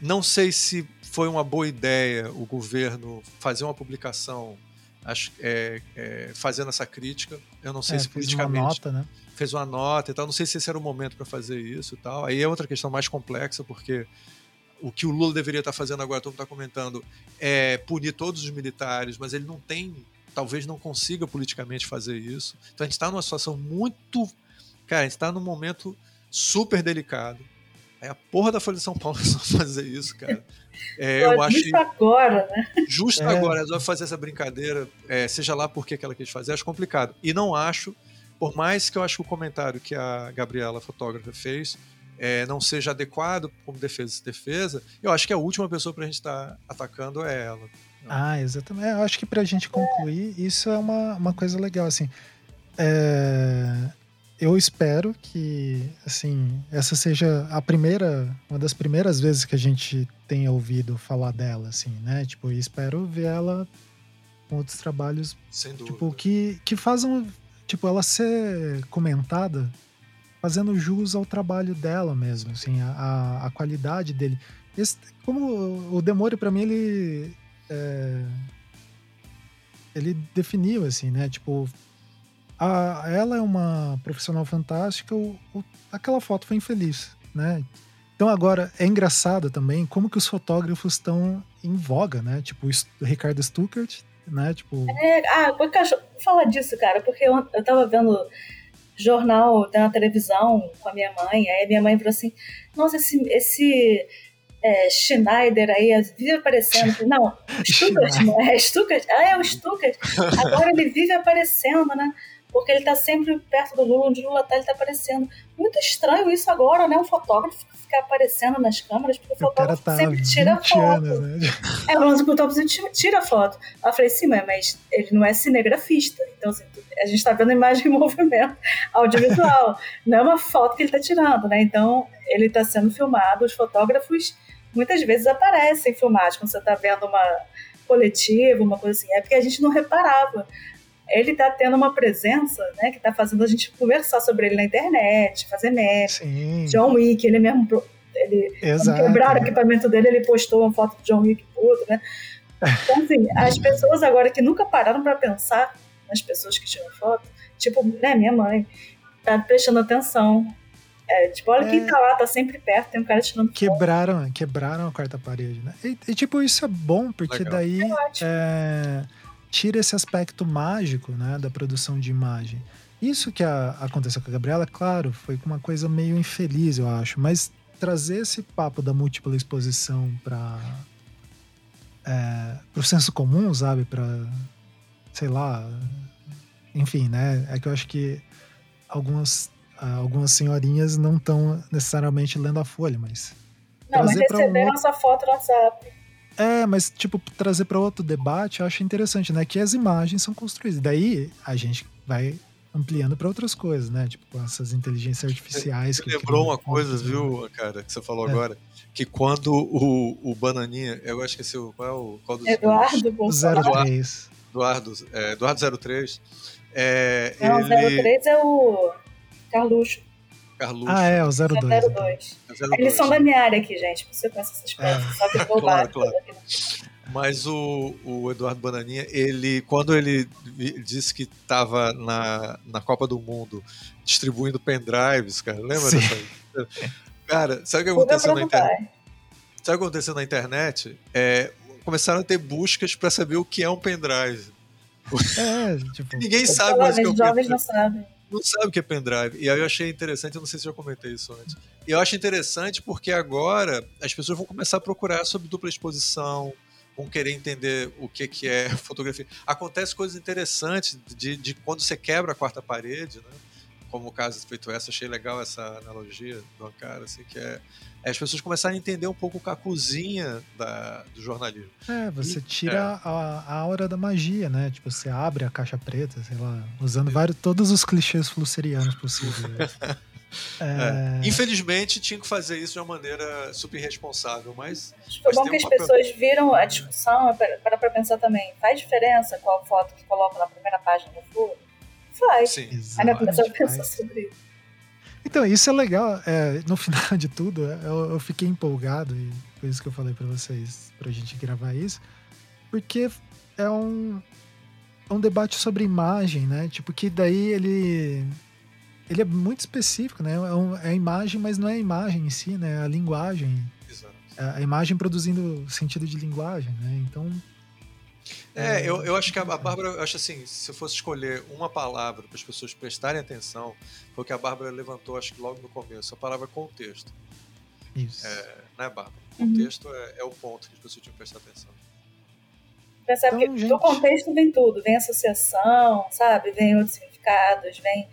não sei se foi uma boa ideia o governo fazer uma publicação acho, é, é, fazendo essa crítica. Eu não sei é, se politicamente. Fez uma nota, né? Fez uma nota e tal. Não sei se esse era o momento para fazer isso e tal. Aí é outra questão mais complexa, porque o que o Lula deveria estar tá fazendo agora, todo mundo está comentando, é punir todos os militares, mas ele não tem, talvez não consiga politicamente fazer isso. Então a gente está numa situação muito. Cara, a gente está num momento super delicado. É a porra da Folha de São Paulo só fazer isso, cara. É, eu acho justo agora, né? Justo é. agora, vai fazer essa brincadeira, é, seja lá por que ela quis fazer, acho complicado. E não acho, por mais que eu acho que o comentário que a Gabriela, fotógrafa, fez é, não seja adequado como defesa defesa, eu acho que a última pessoa para a gente estar tá atacando é ela. Ah, exatamente. Eu acho que para a gente concluir, isso é uma, uma coisa legal, assim. É, eu espero que, assim, essa seja a primeira, uma das primeiras vezes que a gente tenha ouvido falar dela, assim, né? Tipo, espero ver ela com outros trabalhos, Sem dúvida. tipo, que, que fazem, tipo, ela ser comentada fazendo jus ao trabalho dela mesmo, assim, a, a qualidade dele. Esse, como o Demore, para mim, ele... É, ele definiu, assim, né? Tipo, a, ela é uma profissional fantástica, o, o, aquela foto foi infeliz, né? Então agora é engraçado também como que os fotógrafos estão em voga, né? Tipo o Ricardo Stuckert, né? Tipo. É, ah, vou falar disso, cara, porque eu, eu tava vendo jornal na televisão com a minha mãe, aí minha mãe falou assim: Nossa, esse, esse é, Schneider aí vive aparecendo. Não, Stuckert, não é Stuckert? Ah, é o Stuckert. Agora ele vive aparecendo, né? Porque ele está sempre perto do Lula, onde o Lula está, ele está aparecendo. Muito estranho isso agora, né? Um fotógrafo ficar aparecendo nas câmeras, porque o, o fotógrafo tá sempre tira foto. Anos, né? É, o fotógrafo tira foto. Eu falei, sim, mas ele não é cinegrafista. Então, assim, a gente está vendo imagem em movimento audiovisual. não é uma foto que ele está tirando, né? Então, ele está sendo filmado. Os fotógrafos muitas vezes aparecem filmados quando você está vendo uma coletiva, uma coisa assim. É porque a gente não reparava ele está tendo uma presença, né, que está fazendo a gente conversar sobre ele na internet, fazer meme. John Wick, ele mesmo ele quebraram o equipamento dele, ele postou uma foto de John Wick puto, né? Então, assim, as pessoas agora que nunca pararam para pensar nas pessoas que tiram foto, tipo, né, minha mãe, tá prestando atenção. É, tipo, olha é... quem tá lá, tá sempre perto, tem um cara tirando quebraram, foto. Quebraram a quarta parede, né? E, e tipo, isso é bom, porque Legal. daí é, tira esse aspecto mágico né, da produção de imagem. Isso que a, aconteceu com a Gabriela, claro, foi uma coisa meio infeliz, eu acho, mas trazer esse papo da múltipla exposição para é, o senso comum, sabe? Para, sei lá, enfim, né? É que eu acho que algumas, algumas senhorinhas não estão necessariamente lendo a folha, mas. Não, mas receberam um... essa foto no WhatsApp. É, mas, tipo, trazer para outro debate eu acho interessante, né? Que as imagens são construídas. Daí a gente vai ampliando para outras coisas, né? Tipo, essas inteligências artificiais. Você, que lembrou uma coisa, viu, cara, que você falou é. agora? Que quando o, o Bananinha, eu acho que esse qual é o qual dos Eduardo Bolsonaro. 03. Eduardo, é, Eduardo 03. É, Não, ele... 03 é o Carluxo. Carluxo. Ah, é, o 02. É 02. Então. É Eles são da minha área aqui, gente. Você conhece essas peças, é. só que eu claro, claro. Mas o, o Eduardo Bananinha, ele, quando ele disse que estava na, na Copa do Mundo distribuindo pendrives, cara, lembra Sim. dessa? Cara, sabe o que aconteceu na internet? Sabe o que aconteceu na internet? É, começaram a ter buscas para saber o que é um pendrive. É, tipo, Ninguém sabe mais o que é um pendrive. Não sabem. Não sabe o que é pendrive. E aí eu achei interessante, eu não sei se eu comentei isso antes. E eu acho interessante porque agora as pessoas vão começar a procurar sobre dupla exposição, vão querer entender o que, que é fotografia. Acontece coisas interessantes de, de quando você quebra a quarta parede, né? Como o caso feito essa, achei legal essa analogia do cara, assim, que é, é, as pessoas começarem a entender um pouco a cozinha da, do jornalismo. É, você e, tira é. A, a aura da magia, né? Tipo, você abre a caixa preta, sei lá, usando vários, todos os clichês flusserianos possíveis. É... É. Infelizmente, tinha que fazer isso de uma maneira super irresponsável, mas. Acho que bom que as papel... pessoas viram a discussão para para pensar também. Faz diferença qual foto que coloca na primeira página do Furo? Faz. Sim. Aí começou a pensar sobre isso. Então, isso é legal. É, no final de tudo, eu, eu, fiquei empolgado, e por isso que eu falei para vocês, pra gente gravar isso, porque é um, é um debate sobre imagem, né? Tipo, que daí ele ele é muito específico, né? É, um, é, a imagem, mas não é a imagem em si, né? É a linguagem. Exato. É a imagem produzindo sentido de linguagem, né? Então. É, eu, eu acho que a, a Bárbara, eu acho assim, se eu fosse escolher uma palavra para as pessoas prestarem atenção, foi o que a Bárbara levantou, acho que logo no começo, a palavra contexto. Isso. É, né, Bárbara? Uhum. Contexto uhum. é, é, o ponto que as pessoas tinham que prestar atenção. Percebe então, que gente... do contexto vem tudo, vem associação, sabe? Vem outros significados, vem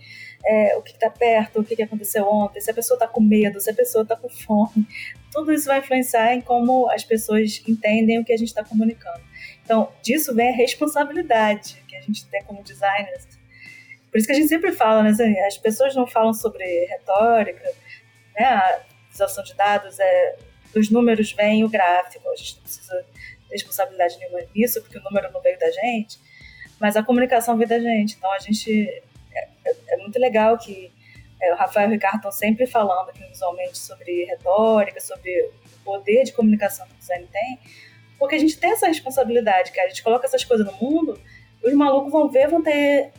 é, o que está perto, o que aconteceu ontem, se a pessoa está com medo, se a pessoa está com fome. Tudo isso vai influenciar em como as pessoas entendem o que a gente está comunicando. Então, disso vem a responsabilidade que a gente tem como designers. Por isso que a gente sempre fala, né? Assim, as pessoas não falam sobre retórica, né? A utilização de dados é dos números vem o gráfico. A gente não precisa ter responsabilidade nenhuma nisso, porque o número não veio da gente, mas a comunicação veio da gente. Então a gente é, é, muito legal que é, o Rafael e o Ricardo estão sempre falando aqui visualmente sobre retórica, sobre o poder de comunicação que o design tem, porque a gente tem essa responsabilidade, cara. A gente coloca essas coisas no mundo, os malucos vão ver, vão ter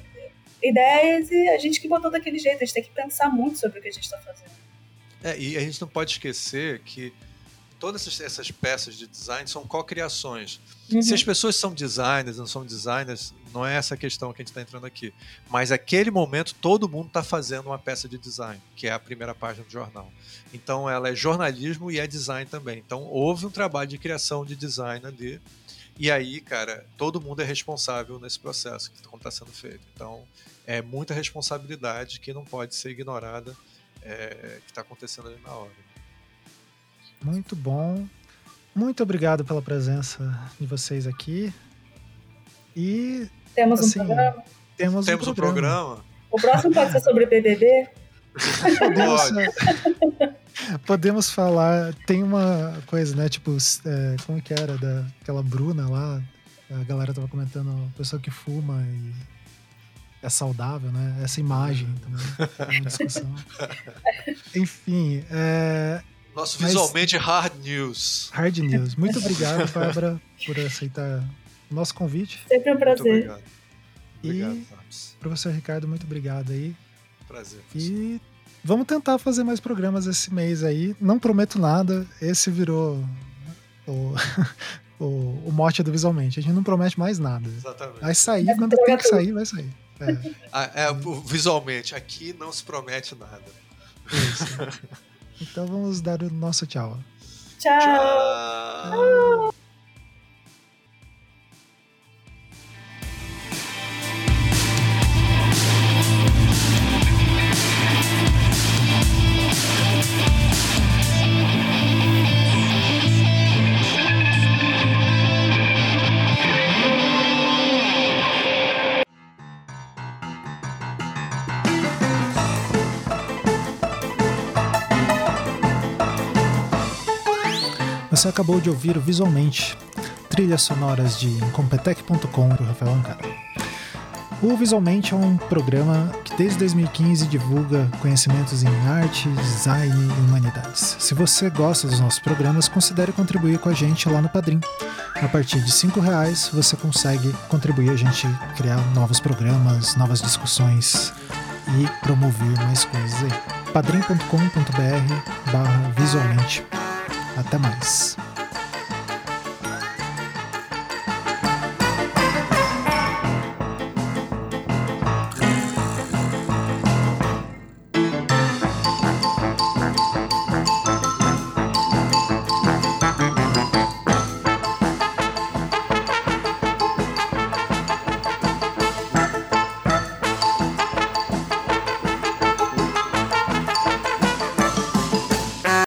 ideias e a gente que botou daquele jeito. A gente tem que pensar muito sobre o que a gente está fazendo. É, e a gente não pode esquecer que todas essas peças de design são co-criações. Uhum. Se as pessoas são designers, não são designers, não é essa questão que a gente está entrando aqui. Mas aquele momento todo mundo está fazendo uma peça de design, que é a primeira página do jornal. Então ela é jornalismo e é design também. Então houve um trabalho de criação de design ali. E aí, cara, todo mundo é responsável nesse processo que está sendo feito. Então é muita responsabilidade que não pode ser ignorada é, que está acontecendo ali na hora. Muito bom. Muito obrigado pela presença de vocês aqui. E. Temos assim, um programa? Temos, temos um, programa. um programa. O próximo pode ser sobre BBB? Podemos, podemos falar. Tem uma coisa, né? Tipo, é, como que era? Da, aquela Bruna lá. A galera tava comentando, a pessoa que fuma e é saudável, né? Essa imagem também. É uma discussão. Enfim, é, nosso visualmente Mas, hard news. Hard news. Muito obrigado, Bárbara, por aceitar nosso convite. Sempre um prazer. Muito obrigado. Obrigado, e, professor Ricardo, muito obrigado aí. Prazer. E vamos tentar fazer mais programas esse mês aí. Não prometo nada. Esse virou o, o, o mote do visualmente. A gente não promete mais nada. Exatamente. Vai sair, quando tem que sair, vai sair. É. Ah, é, visualmente, aqui não se promete nada. Isso. Então vamos dar o nosso tchau. Tchau. Tchau. Você acabou de ouvir Visualmente, trilhas sonoras de Incompetech.com do Rafael Ancara. O Visualmente é um programa que desde 2015 divulga conhecimentos em arte, design e humanidades. Se você gosta dos nossos programas, considere contribuir com a gente lá no Padrim. A partir de R$ reais você consegue contribuir a gente criar novos programas, novas discussões e promover mais coisas aí. padrim.com.br barra visualmente. Até mais.